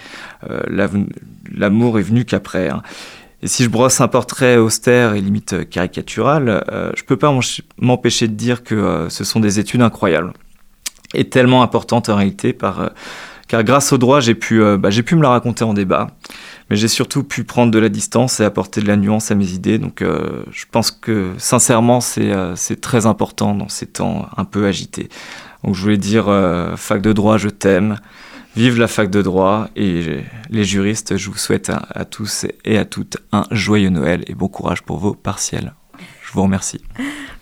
G: L'amour est venu qu'après. Hein. Et si je brosse un portrait austère et limite caricatural, je peux pas m'empêcher de dire que ce sont des études incroyables et tellement importantes en réalité par, car grâce au droit j'ai pu, bah, j'ai pu me la raconter en débat, mais j'ai surtout pu prendre de la distance et apporter de la nuance à mes idées. Donc je pense que sincèrement c'est, c'est très important dans ces temps un peu agités. Donc je voulais dire fac de droit, je t'aime. Vive la fac de droit et les juristes, je vous souhaite à, tous et à toutes un joyeux Noël et bon courage pour vos partiels. Je vous remercie.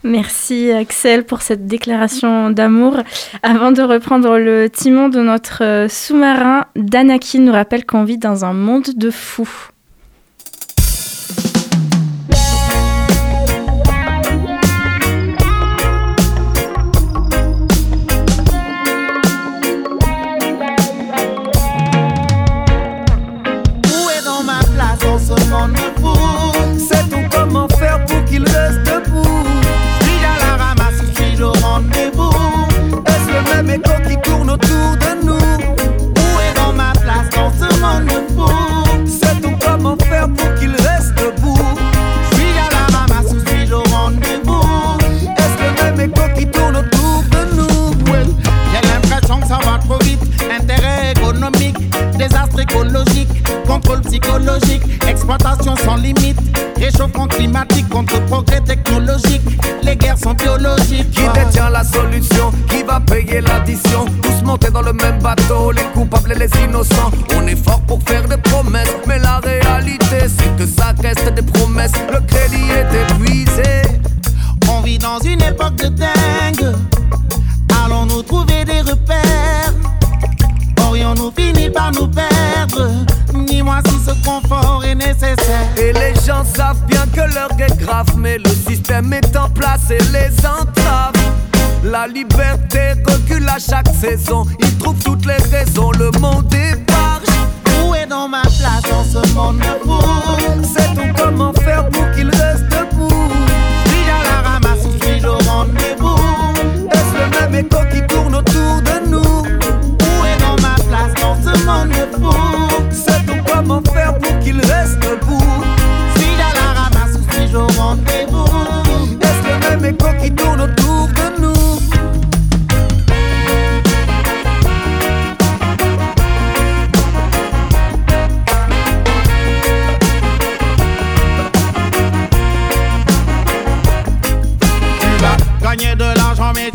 I: Merci Axel pour cette déclaration d'amour. Avant de reprendre le timon de notre sous-marin, Danaki nous rappelle qu'on vit dans un monde de fous. gagner
J: de l'argent, mais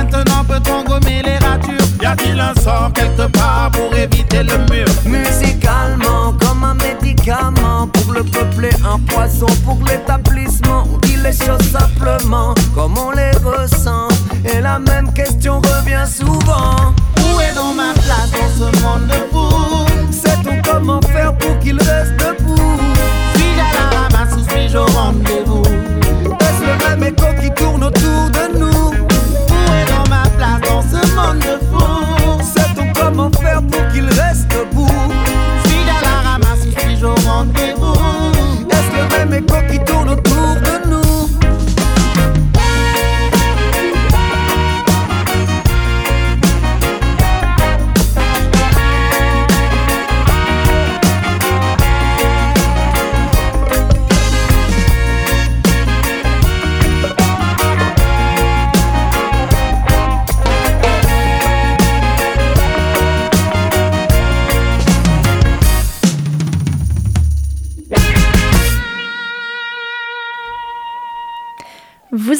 J: Maintenant peut-on gommer les ratures? Y a-t-il un sort quelque part pour éviter le mur?
I: Musicalement, comme un médicament Pour le peuple un poison pour l'établissement On dit les choses simplement, comme on les ressent Et la même question revient souvent.
J: Où est donc ma place dans ce monde de
I: Sait-on comment faire pour qu'il reste debout?
J: Suis-je à la ramasse ou suis-je au rendez-vous?
I: Est-ce le même écho qui tourne autour de nous?
J: dans ce monde de fous.
I: Sait-on comment faire pour qu'il reste debout
J: Suis-je à la ramasse ou suis-je au rendez-vous
I: Est-ce le même écho qui tourne autour de nous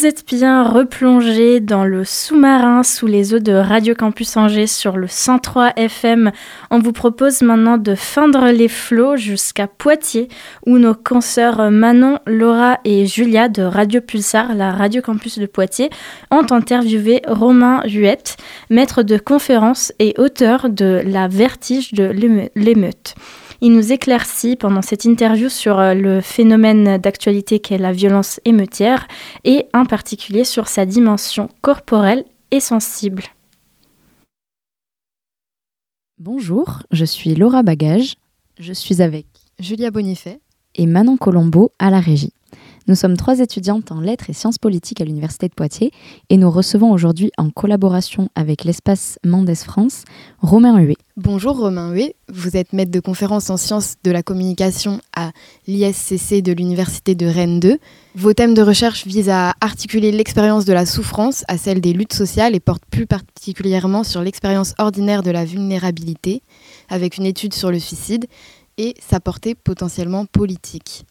I: êtes bien replongé dans le sous-marin sous les eaux de Radio Campus Angers sur le 103 FM. On vous propose maintenant de feindre les flots jusqu'à Poitiers où nos consoeurs Manon, Laura et Julia de Radio Pulsar, la Radio Campus de Poitiers, ont interviewé Romain Huette, maître de conférence et auteur de La vertige de l'émeute.
A: Il nous éclaircit pendant cette interview sur euh, le phénomène d'actualité qu'est la violence émeutière et en particulier sur sa dimension corporelle et sensible.
K: Bonjour, je suis Laura Bagage. Je suis avec
L: Julia Bonifay
K: et Manon Colombo à la régie. Nous sommes trois étudiantes en lettres et sciences politiques à l'Université de Poitiers et nous recevons aujourd'hui en collaboration avec l'espace Mendes France Romain Huet.
L: Bonjour Romain Huet, vous êtes maître de conférence en sciences de la communication à l'ISCC de l'Université de Rennes 2. Vos thèmes de recherche visent à articuler l'expérience de la souffrance à celle des luttes sociales et portent plus particulièrement sur l'expérience ordinaire de la vulnérabilité, avec une étude sur le suicide et sa portée potentiellement politique.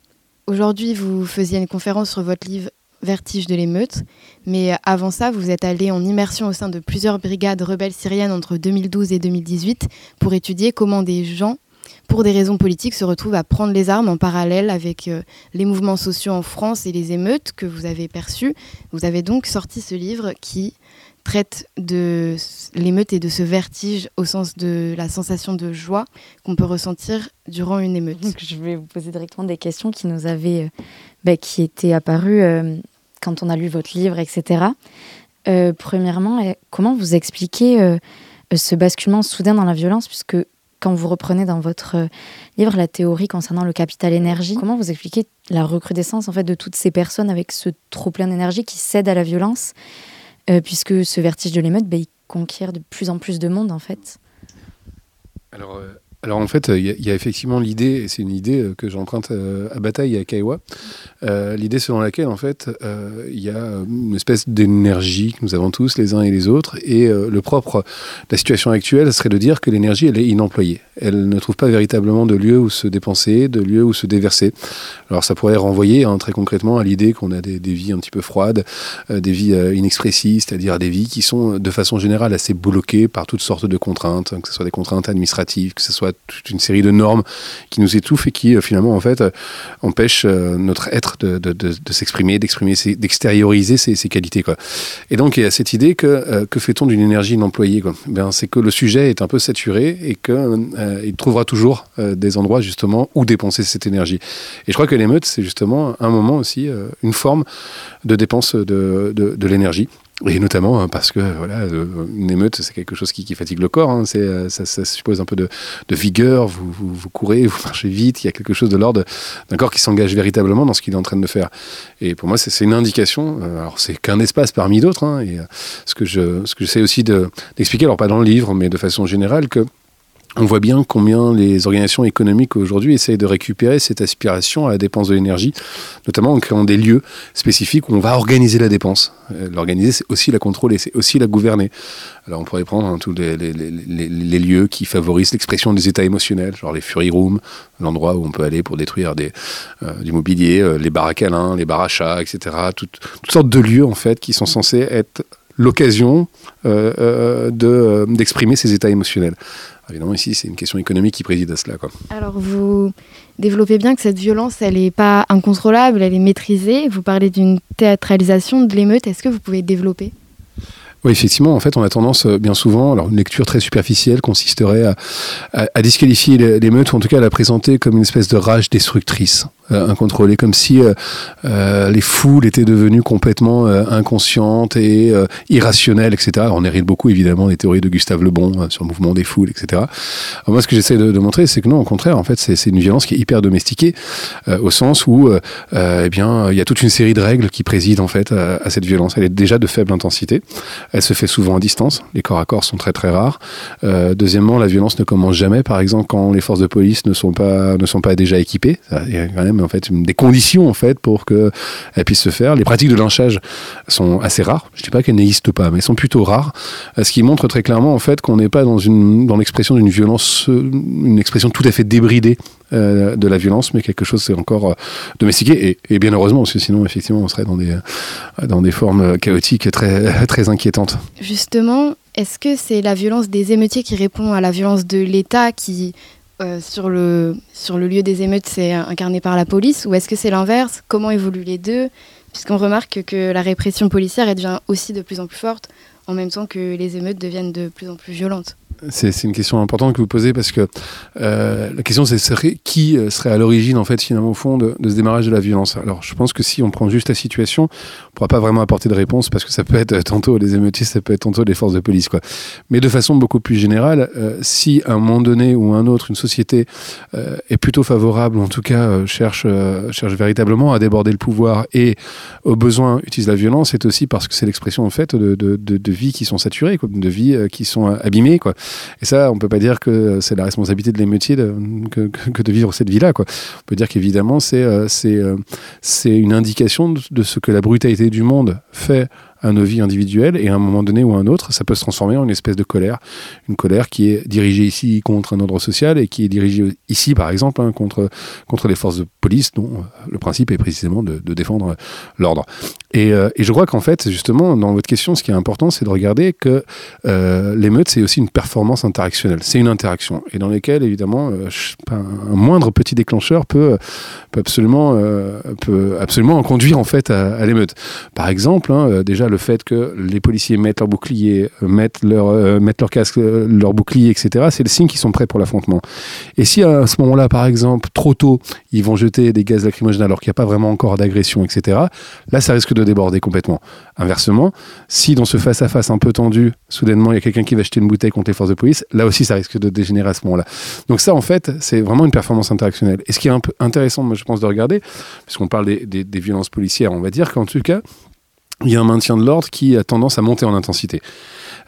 L: Aujourd'hui, vous faisiez une conférence sur votre livre Vertige de l'émeute, mais avant ça, vous êtes allé en immersion au sein de plusieurs brigades rebelles syriennes entre 2012 et 2018 pour étudier comment des gens, pour des raisons politiques, se retrouvent à prendre les armes en parallèle avec euh, les mouvements sociaux en France et les émeutes que vous avez perçues. Vous avez donc sorti ce livre qui traite de l'émeute et de ce vertige au sens de la sensation de joie qu'on peut ressentir durant une émeute.
K: je vais vous poser directement des questions qui nous avaient, euh, bah, qui étaient apparues euh, quand on a lu votre livre, etc. Euh, premièrement, comment vous expliquez ce basculement soudain dans la violence, puisque quand vous reprenez dans votre livre la théorie concernant le capital énergie, comment vous expliquez la recrudescence en fait de toutes ces personnes avec ce trop plein d'énergie qui cèdent à la violence? Euh, puisque ce vertige de l'émeute, bah, il conquiert de plus en plus de monde en fait.
M: Euh, alors en fait, il y, a effectivement l'idée, et c'est une idée euh, que j'emprunte euh, à Bataille et à Kaiwa, euh, l'idée selon laquelle en fait il y a une espèce d'énergie que nous avons tous les uns et les autres, et le propre. De la situation actuelle serait de dire que l'énergie elle est inemployée, elle ne trouve pas véritablement de lieu où se dépenser, de lieu où se déverser. Alors ça pourrait renvoyer hein, très concrètement à l'idée qu'on a des, vies un petit peu froides, des vies inexpressives, c'est-à-dire des vies qui sont de façon générale assez bloquées par toutes sortes de contraintes, que ce soit des contraintes administratives, que ce soit toute une série de normes qui nous étouffent et qui euh, finalement en fait euh, empêchent euh, notre être de, s'exprimer, d'exprimer, d'extérioriser ses, qualités quoi. Et donc il y a cette idée que que fait-on d'une énergie non employée quoi? Ben, c'est que le sujet est un peu saturé et que il trouvera toujours des endroits justement où dépenser cette énergie. Et je crois que l'émeute c'est justement un moment aussi une forme de dépense de, de l'énergie. Et notamment hein, parce que voilà, euh, une émeute, c'est quelque chose qui, fatigue le corps. Hein. C'est, euh, ça, suppose un peu de, vigueur. Vous, vous, courez, vous marchez vite. Il y a quelque chose de l'ordre d'un corps qui s'engage véritablement dans ce qu'il est en train de faire. Et pour moi, c'est, une indication. Euh, alors, c'est qu'un espace parmi d'autres. Hein, et ce que je, ce que j'essaie aussi de, d'expliquer, alors pas dans le livre, mais de façon générale, que on voit bien combien les organisations économiques aujourd'hui essayent de récupérer cette aspiration à la dépense de l'énergie, notamment en créant des lieux spécifiques où on va organiser la dépense. Euh, l'organiser, c'est aussi la contrôler, c'est aussi la gouverner. Alors on pourrait prendre hein, tous les, lieux qui favorisent l'expression des états émotionnels, genre les Fury Rooms, l'endroit où on peut aller pour détruire des, euh, du mobilier, euh, les bars à câlins, les bars à chats, etc. toutes sortes de lieux en fait qui sont censés être l'occasion de, d'exprimer ces états émotionnels. Évidemment, ici, c'est une question économique qui préside à cela. Quoi.
L: Alors, vous développez bien que cette violence, elle n'est pas incontrôlable, elle est maîtrisée. Vous parlez d'une théâtralisation de l'émeute. Est-ce que vous pouvez développer?
M: Oui, effectivement, en fait, on a tendance euh, bien souvent, alors une lecture très superficielle consisterait à, à, disqualifier l'émeute, ou en tout cas à la présenter comme une espèce de rage destructrice. Euh, incontrôlée, comme si euh, euh, les foules étaient devenues complètement inconscientes et irrationnelles, etc. On hérite beaucoup évidemment des théories de Gustave Le Bon sur le mouvement des foules, etc. moi, ce que j'essaie de, montrer, c'est que non, au contraire, en fait, c'est une violence qui est hyper domestiquée, au sens où, eh bien, il y a toute une série de règles qui président en fait à, cette violence. Elle est déjà de faible intensité, elle se fait souvent à distance, les corps à corps sont très très rares. deuxièmement, la violence ne commence jamais, par exemple, quand les forces de police ne sont pas ne sont pas déjà équipées. Il y a quand même en fait des conditions en fait pour qu'elles puissent se faire. Les pratiques de lynchage sont assez rares. Je ne dis pas qu'elles n'existent pas, mais elles sont plutôt rares. Euh, ce qui montre très clairement en fait qu'on n'est pas dans une dans l'expression d'une violence, euh, une expression tout à fait débridée euh, de la violence, mais quelque chose c'est encore domestiqué et, bien heureusement parce que sinon effectivement on serait dans des dans des formes chaotiques très très inquiétantes.
L: Justement, est-ce que c'est la violence des émeutiers qui répond à la violence de l'État qui euh, sur, le, sur le lieu des émeutes, c'est incarné par la police Ou est-ce que c'est l'inverse? Comment évoluent les deux? Puisqu'on remarque que la répression policière devient aussi de plus en plus forte, en même temps que les émeutes deviennent de plus en plus violentes.
M: C'est une question importante que vous posez parce que euh, la question c'est qui euh, serait à l'origine en fait finalement au fond de, ce démarrage de la violence? Alors je pense que si on prend juste la situation, on pourra pas vraiment apporter de réponse parce que ça peut être tantôt les émeutiers, ça peut être tantôt les forces de police quoi. Mais de façon beaucoup plus générale, euh, si à un moment donné ou un autre une société est plutôt favorable, en tout cas cherche cherche véritablement à déborder le pouvoir et au besoin utilise la violence, c'est aussi parce que c'est l'expression en fait de, de, de, vies qui sont saturées, de vies qui sont abîmées quoi. Et ça, on peut pas dire que c'est la responsabilité de l'émeutier que, de vivre cette vie-là. On peut dire qu'évidemment, c'est euh, euh, une indication de ce que la brutalité du monde fait à nos vies individuelles et à un moment donné ou à un autre, ça peut se transformer en une espèce de colère. Une colère qui est dirigée ici contre un ordre social et qui est dirigée ici, par exemple, hein, contre, les forces de police, dont euh, le principe est précisément de défendre l'ordre. Et, euh, et, je crois qu'en fait, justement, dans votre question, ce qui est important, c'est de regarder que euh, l'émeute, c'est aussi une performance interactionnelle. C'est une interaction. Et dans lesquelles, évidemment, euh, un moindre petit déclencheur peut, peut, absolument, euh, peut absolument en conduire, en fait, à, l'émeute. Par exemple, hein, déjà, le fait que les policiers mettent leur bouclier, euh, mettent leur, euh, mettent leur casque, euh, leur bouclier, etc., c'est le signe qu'ils sont prêts pour l'affrontement. Et si à ce moment-là, par exemple, trop tôt, ils vont jeter des gaz lacrymogènes alors qu'il n'y a pas vraiment encore d'agression, etc., là, ça risque de déborder complètement. Inversement, si dans ce face-à-face un peu tendu, soudainement, il y a quelqu'un qui va jeter une bouteille contre les forces de police, là aussi, ça risque de dégénérer à ce moment-là. Donc ça, en fait, c'est vraiment une performance interactionnelle. Et ce qui est un peu intéressant, moi, je pense, de regarder, puisqu'on parle des violences policières, on va dire qu'en tout cas, il y a un maintien de l'ordre qui a tendance à monter en intensité.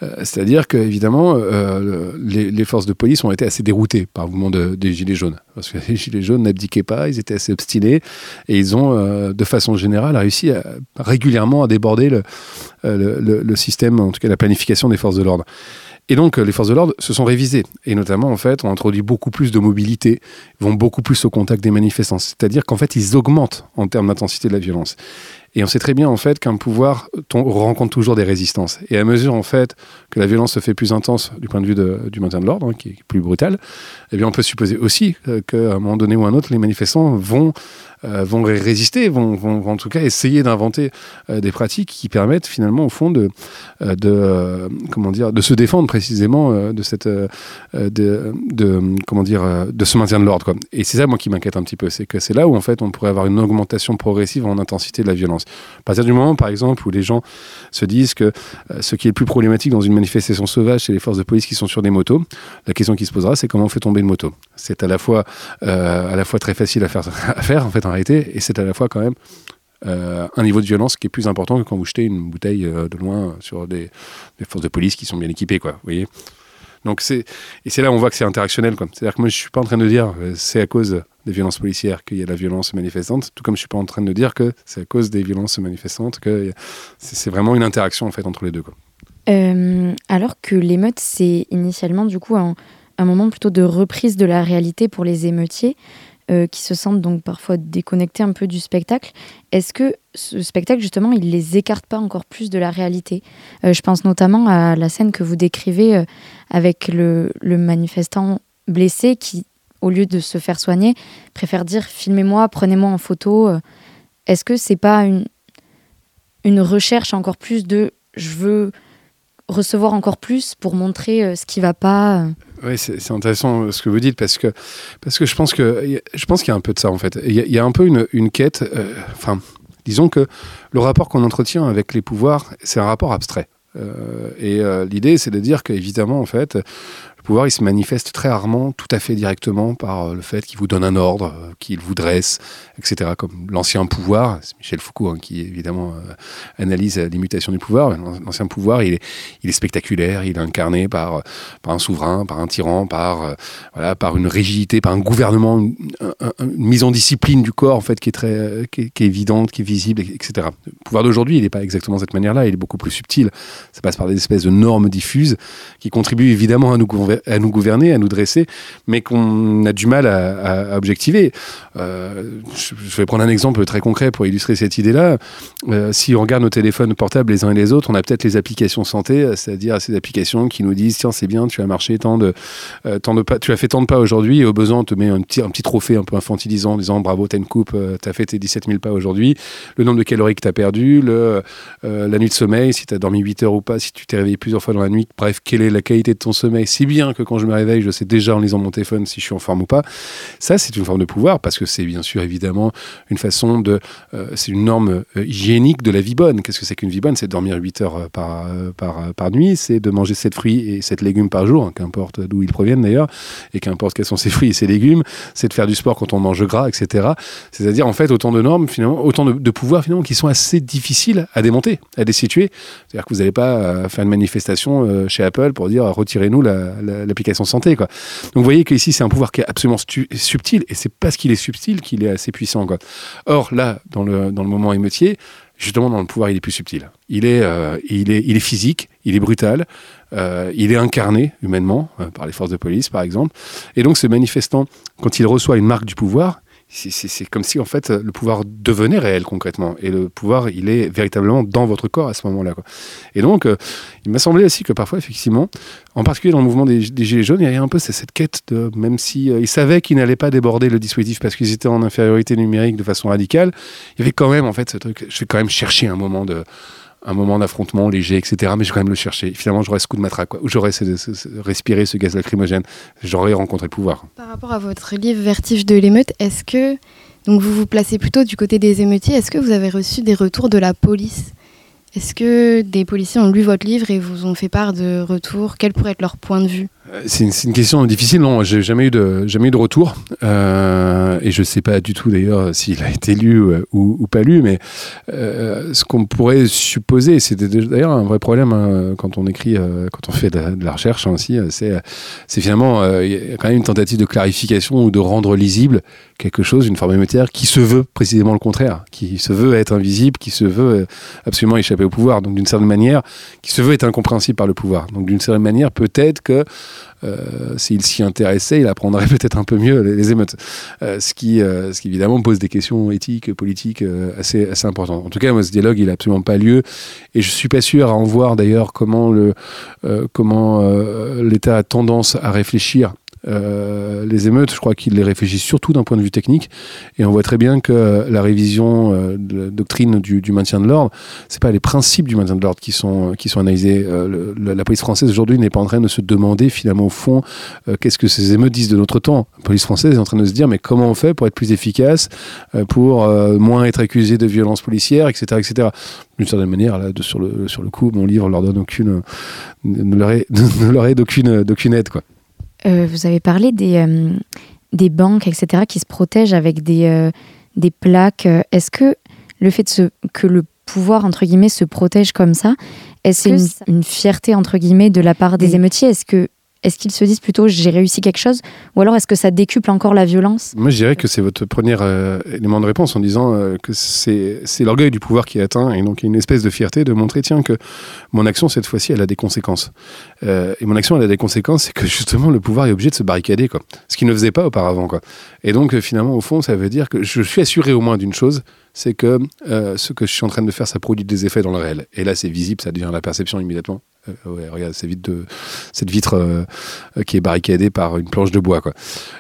M: Euh, c'est-à-dire que évidemment, euh, les, forces de police ont été assez déroutées par le mouvement des Gilets jaunes. Parce que les Gilets jaunes n'abdiquaient pas, ils étaient assez obstinés, et ils ont, euh, de façon générale, réussi régulièrement à déborder le, système, en tout cas la planification des forces de l'ordre. Et donc, les forces de l'ordre se sont révisées. Et notamment, en fait, ont introduit beaucoup plus de mobilité, vont beaucoup plus au contact des manifestants. C'est-à-dire qu'en fait, ils augmentent en termes d'intensité de la violence. Et on sait très bien en fait qu'un pouvoir rencontre toujours des résistances. Et à mesure en fait que la violence se fait plus intense du point de vue du maintien de l'ordre, hein, qui est plus brutal, eh bien on peut supposer aussi euh, qu'à un moment donné ou à un autre, les manifestants vont euh, vont résister, vont, vont, en tout cas essayer d'inventer euh, des pratiques qui permettent finalement au fond de, de comment dire, de se défendre précisément de cette de, de, comment dire de ce maintien de l'ordre. Et c'est ça moi qui m'inquiète un petit peu, c'est que c'est là où en fait on pourrait avoir une augmentation progressive en intensité de la violence. À partir du moment par exemple où les gens se disent que ce qui est le plus problématique dans une manifestation sauvage, c'est les forces de police qui sont sur des motos. La question qui se posera, c'est comment on fait tomber une moto. C'est à la fois à la fois très facile à faire à faire en fait et c'est à la fois quand même euh, un niveau de violence qui est plus important que quand vous jetez une bouteille euh, de loin sur des, forces de police qui sont bien équipées, quoi. Voyez Donc et c'est là où on voit que c'est interactionnel. C'est-à-dire que moi je suis pas en train de dire euh, c'est à cause des violences policières qu'il y a la violence manifestante, tout comme je suis pas en train de dire que c'est à cause des violences manifestantes que c'est vraiment une interaction en fait entre les deux, quoi.
K: alors que l'émeute c'est initialement du coup un, moment plutôt de reprise de la réalité pour les émeutiers. Euh, qui se sentent donc parfois déconnectés un peu du spectacle. Est-ce que ce spectacle, justement, il les écarte pas encore plus de la réalité? Euh, Je pense notamment à la scène que vous décrivez euh, avec le, manifestant blessé qui, au lieu de se faire soigner, préfère dire filmez-moi, prenez-moi en photo. Est-ce que c'est pas une, une recherche encore plus de je veux recevoir encore plus pour montrer ce qui va pas
M: oui, c'est intéressant euh, ce que vous dites parce que, parce que je pense qu'il y a un peu de ça en fait. Il y, a un peu une, une quête. Euh, enfin, disons que le rapport qu'on entretient avec les pouvoirs, c'est un rapport abstrait. Euh, et l'idée, c'est de dire qu'évidemment, en fait, le pouvoir, il se manifeste très rarement, tout à fait directement, par euh, le fait qu'il vous donne un ordre, euh, qu'il vous dresse, etc. Comme l'ancien pouvoir, c'est Michel Foucault hein, qui évidemment euh, analyse l'imitation du pouvoir. L'ancien pouvoir, il est, spectaculaire, il est incarné par, par un souverain, par un tyran, par, voilà, par une rigidité, par un gouvernement, une, mise en discipline du corps en fait qui est très, qui est, évidente, qui est visible, etc. Le pouvoir d'aujourd'hui, il n'est pas exactement de cette manière-là, il est beaucoup plus subtil. Ça passe par des espèces de normes diffuses qui contribuent évidemment à nous gouverner à nous gouverner, à nous dresser, mais qu'on a du mal à, objectiver. Euh, je vais prendre un exemple très concret pour illustrer cette idée-là. Euh, si on regarde nos téléphones portables les uns et les autres, on a peut-être les applications santé, c'est-à-dire ces applications qui nous disent tiens c'est bien, tu as marché tant de, euh, tant de pas, tu as fait tant de pas aujourd'hui et au besoin on te met un petit, un petit trophée un peu infantilisant en disant bravo t'as une coupe, tu as fait tes 17 000 pas aujourd'hui, le nombre de calories que tu as perdu, la nuit de sommeil, si tu as dormi 8 heures ou pas, si tu t'es réveillé plusieurs fois dans la nuit, bref, quelle est la qualité de ton sommeil, si bien que quand je me réveille, je sais déjà en lisant mon téléphone si je suis en forme ou pas. Ça, c'est une forme de pouvoir parce que c'est bien sûr évidemment une façon de. Euh, c'est une norme euh, hygiénique de la vie bonne. Qu'est-ce que c'est qu'une vie bonne? C'est de dormir 8 heures par, par, par nuit, c'est de manger 7 fruits et 7 légumes par jour, hein, qu'importe d'où ils proviennent d'ailleurs, et qu'importe quels sont ces fruits et ces légumes, c'est de faire du sport quand on mange gras, etc. C'est-à-dire en fait autant de normes, finalement, autant de, de pouvoirs finalement qui sont assez difficiles à démonter, à destituer. C'est-à-dire que vous n'allez pas faire une manifestation chez Apple pour dire retirez-nous l'application santé. Quoi. Donc vous voyez qu'ici, c'est un pouvoir qui est absolument subtil, et c'est parce qu'il est subtil qu'il est assez puissant. Quoi. Or, là, dans le, dans le moment émeutier, justement, dans le pouvoir, il est plus subtil. Il est, euh, il est, il est physique, il est brutal, euh, il est incarné humainement euh, par les forces de police, par exemple. Et donc, ce manifestant, quand il reçoit une marque du pouvoir, c'est comme si en fait le pouvoir devenait réel concrètement. Et le pouvoir il est véritablement dans votre corps à ce moment-là et donc euh, il m'a semblé aussi que parfois effectivement en particulier dans le mouvement des, gilets jaunes il y avait un peu cette quête de même si euh, ils savaient qu'ils n'allaient pas déborder le dispositif parce qu'ils étaient en infériorité numérique de façon radicale il y avait quand même en fait ce truc je vais quand même chercher un moment de un moment d'affrontement léger, etc. Mais je vais quand même le chercher. Finalement, j'aurais ce coup de matraque, j'aurais respiré ce gaz lacrymogène. J'aurais rencontré le pouvoir.
L: Par rapport à votre livre Vertige de l'émeute, est-ce que donc vous vous placez plutôt du côté des émeutiers Est-ce que vous avez reçu des retours de la police? Est-ce que des policiers ont lu votre livre et vous ont fait part de retours? Quel pourrait être leur point de vue?
M: C'est une, question difficile. Non, j'ai jamais eu de jamais eu de retour euh, et je sais pas du tout d'ailleurs s'il a été lu euh, ou, pas lu. Mais ce qu'on pourrait supposer, c'était d'ailleurs un vrai problème hein, quand on écrit, quand on fait de, la recherche hein, c'est finalement il y a quand même une tentative de clarification ou de rendre lisible quelque chose, une forme émétière qui se veut précisément le contraire, qui se veut être invisible, qui se veut absolument échapper au pouvoir. Donc d'une certaine manière, qui se veut être incompréhensible par le pouvoir. Donc d'une certaine manière, peut-être que euh, s'il s'y intéressait, il apprendrait peut-être un peu mieux les, émeutes. Euh, ce, qui, euh, ce qui évidemment pose des questions éthiques, politiques assez, assez importantes. En tout cas, ce dialogue, il n'a absolument pas lieu. Et je suis pas sûr à en voir d'ailleurs comment comment l'État a tendance à réfléchir euh, les émeutes, je crois qu'ils les réfléchissent surtout d'un point de vue technique. Et on voit très bien que la révision euh, de la doctrine du, maintien de l'ordre, c'est pas les principes du maintien de l'ordre qui sont, qui sont analysés. Euh, la police française aujourd'hui n'est pas en train de se demander finalement au fond qu'est-ce que ces émeutes disent de notre temps. La police française est en train de se dire mais comment on fait pour être plus efficace, pour moins être accusé de violence policière, etc. etc. D'une certaine manière, là, sur, le, sur le coup, mon livre leur donne aucune, ne leur est, d'aucune aide. Quoi.
K: Euh, vous avez parlé des, euh, des banques, etc., qui se protègent avec des, euh, des plaques. Est-ce que le fait de que le pouvoir, entre guillemets, se protège comme ça, est-ce c'est une, fierté, entre guillemets, de la part des émeutiers? Est-ce que est-ce qu'ils se disent plutôt j'ai réussi quelque chose ou alors est-ce que ça décuple encore la violence?
M: Moi je dirais que c'est votre premier euh, élément de réponse en disant euh, que c'est l'orgueil du pouvoir qui est atteint et donc une espèce de fierté de montrer tiens que mon action cette fois-ci elle a des conséquences. Euh, et mon action elle a des conséquences c'est que justement le pouvoir est obligé de se barricader quoi. Ce qu'il ne faisait pas auparavant quoi. Et donc finalement au fond ça veut dire que je suis assuré au moins d'une chose c'est que ce que je suis en train de faire ça produit des effets dans le réel. Et là c'est visible ça devient la perception immédiatement. Euh, regarde, cette vitre, de, cette vitre euh, qui est barricadée par une planche de bois. Quoi.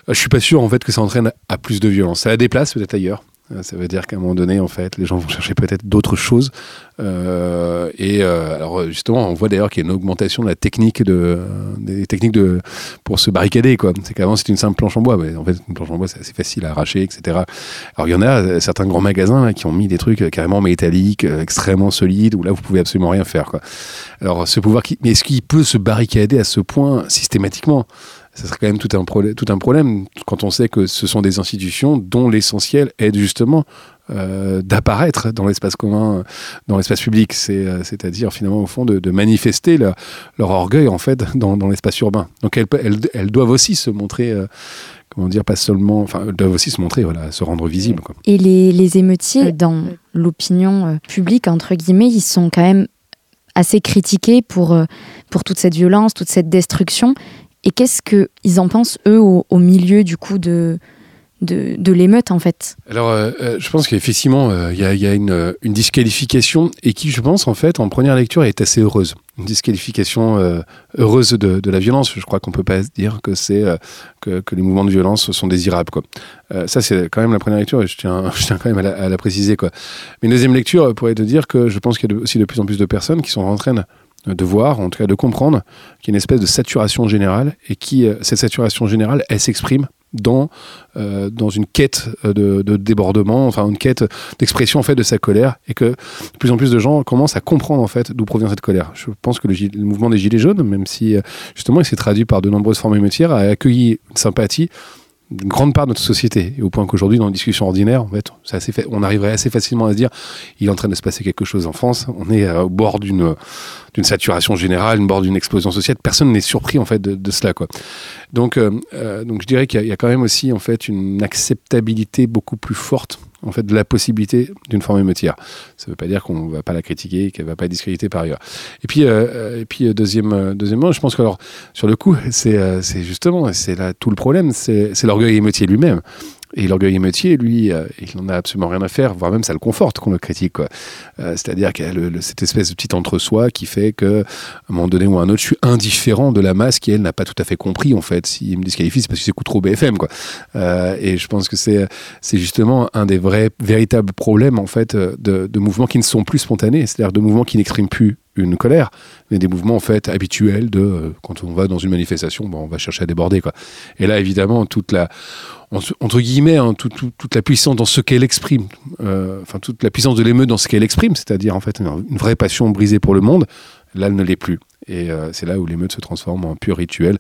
M: Euh, je suis pas sûr en fait que ça entraîne à plus de violence. Ça la déplace peut-être ailleurs, euh, ça veut dire qu'à un moment donné, en fait, les gens vont chercher peut-être d'autres choses. Euh, et euh, alors justement, on voit d'ailleurs qu'il y a une augmentation de la technique de, des techniques de, pour se barricader. Quoi. C'est qu'avant, c'était une simple planche en bois. Mais en fait, une planche en bois, c'est assez facile à arracher, etc. Alors il y en a certains grands magasins qui ont mis des trucs carrément métalliques, extrêmement solides, où là, vous pouvez absolument rien faire. Quoi. Alors ce pouvoir, mais est-ce qu'il peut se barricader à ce point systématiquement? Ça serait quand même tout un, tout un problème quand on sait que ce sont des institutions dont l'essentiel est justement euh, d'apparaître dans l'espace commun, dans l'espace public, euh, c'est-à-dire finalement au fond de, manifester leur, orgueil en fait dans, l'espace urbain. Donc elles, elles, doivent aussi se montrer, euh, comment dire, pas seulement, enfin elles doivent aussi se montrer, voilà, se rendre visibles.
K: Et les, les émeutiers dans l'opinion publique entre guillemets, ils sont quand même assez critiqués pour pour toute cette violence, toute cette destruction. Et qu'est-ce qu'ils en pensent, eux, au, milieu du coup de, de, l'émeute, en fait?
M: Alors, euh, euh, je pense qu'effectivement, euh, il y a, une, une, disqualification et qui, je pense, en fait, en première lecture, est assez heureuse. Une disqualification heureuse de, la violence. Je crois qu'on peut pas dire que que, que, les mouvements de violence sont désirables. Quoi. ça, c'est quand même la première lecture et je tiens, je tiens quand même à la, préciser. Quoi. Mais une deuxième lecture pourrait te dire que je pense qu'il y a aussi de plus en plus de personnes qui sont rentrées de voir, en tout cas de comprendre, qu'il y a une espèce de saturation générale et qui, cette saturation générale, elle s'exprime dans, euh, dans une quête de, de, débordement, enfin une quête d'expression en fait de sa colère, et que de plus en plus de gens commencent à comprendre en fait d'où provient cette colère. Je pense que le, le, mouvement des Gilets jaunes, même si euh, justement il s'est traduit par de nombreuses formes émeutières, a accueilli une sympathie une grande part de notre société. Au point qu'aujourd'hui, dans une discussion ordinaire, en fait, on arriverait assez facilement à se dire il est en train de se passer quelque chose en France. On est euh, au bord d'une d'une saturation générale, au bord d'une explosion sociale. Personne n'est surpris en fait de, de cela, quoi. Donc, euh, euh, donc je dirais qu'il y, y, a quand même aussi en fait une acceptabilité beaucoup plus forte en fait de la possibilité d'une forme émeutière. Ça ne veut pas dire qu'on ne va pas la critiquer, qu'elle ne va pas être discréditée par ailleurs. Et puis, euh, et puis deuxième, deuxièmement, je pense que alors, sur le coup, c'est justement, c'est là tout le problème, c'est l'orgueil émeutier lui-même. Et l'orgueil émeutier, lui, euh, il n'en a absolument rien à faire, voire même ça le conforte qu'on le critique. Euh, C'est-à-dire qu'il y a cette espèce de petit entre-soi qui fait que, un moment donné ou à un autre, je suis indifférent de la masse qui, elle, n'a pas tout à fait compris, en fait. S'il me disqualifie, c'est parce que c'est trop BFM. Quoi. Euh, et je pense que c'est justement un des vrais, véritables problèmes, en fait, de, de mouvements qui ne sont plus spontanés, c'est-à-dire de mouvements qui n'expriment plus une colère, mais des mouvements en fait habituels de euh, quand on va dans une manifestation, bon, on va chercher à déborder quoi. Et là évidemment toute la entre guillemets hein, tout, tout, toute la puissance dans ce qu'elle exprime, euh, toute la puissance de l'émeute dans ce qu'elle exprime, c'est-à-dire en fait une, vraie passion brisée pour le monde, là elle ne l'est plus. Et euh, c'est là où l'émeute se transforme en pur rituel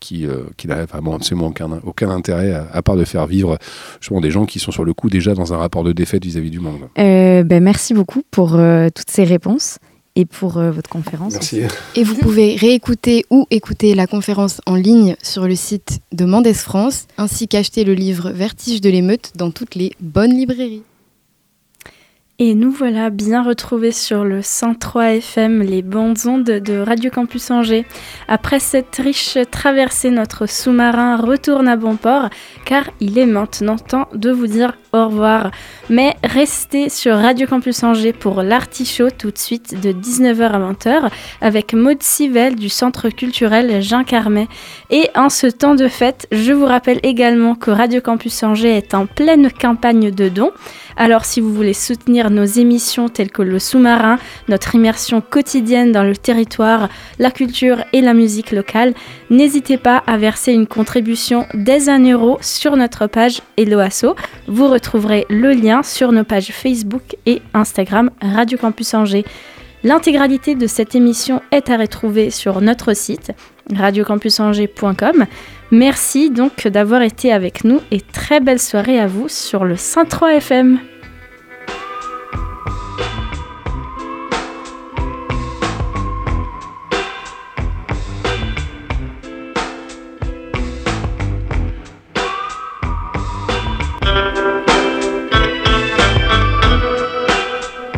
M: qui, qui n'a vraiment absolument aucun, aucun intérêt à, à, part de faire vivre justement des gens qui sont sur le coup déjà dans un rapport de défaite vis-à-vis -vis du monde.
K: ben, merci beaucoup pour toutes ces réponses et pour euh, votre conférence.
M: Merci.
L: Et vous pouvez réécouter ou écouter la conférence en ligne sur le site de Mendes France, ainsi qu'acheter le livre Vertige de l'émeute dans toutes les bonnes librairies.
A: Et nous voilà bien retrouvés sur le 103 FM, les bandes ondes de Radio Campus Angers. Après cette riche traversée, notre sous-marin retourne à bon port, car il est maintenant temps de vous dire au revoir. Mais restez sur Radio Campus Angers pour l'artichaut tout de suite de 19h à 20h avec Maud Sivel du Centre culturel Jean Carmet. Et en ce temps de fête, je vous rappelle également que Radio Campus Angers est en pleine campagne de dons. Alors si vous voulez soutenir nos émissions telles que le sous-marin, notre immersion quotidienne dans le territoire, la culture et la musique locale, n'hésitez pas à verser une contribution dès un euro sur notre page Eloasso. Vous retrouverez le lien sur nos pages Facebook et Instagram Radio Campus Angers. L'intégralité de cette émission est à retrouver sur notre site radiocampusangers.com. Merci donc d'avoir été avec nous et très belle soirée à vous sur le 103 FM.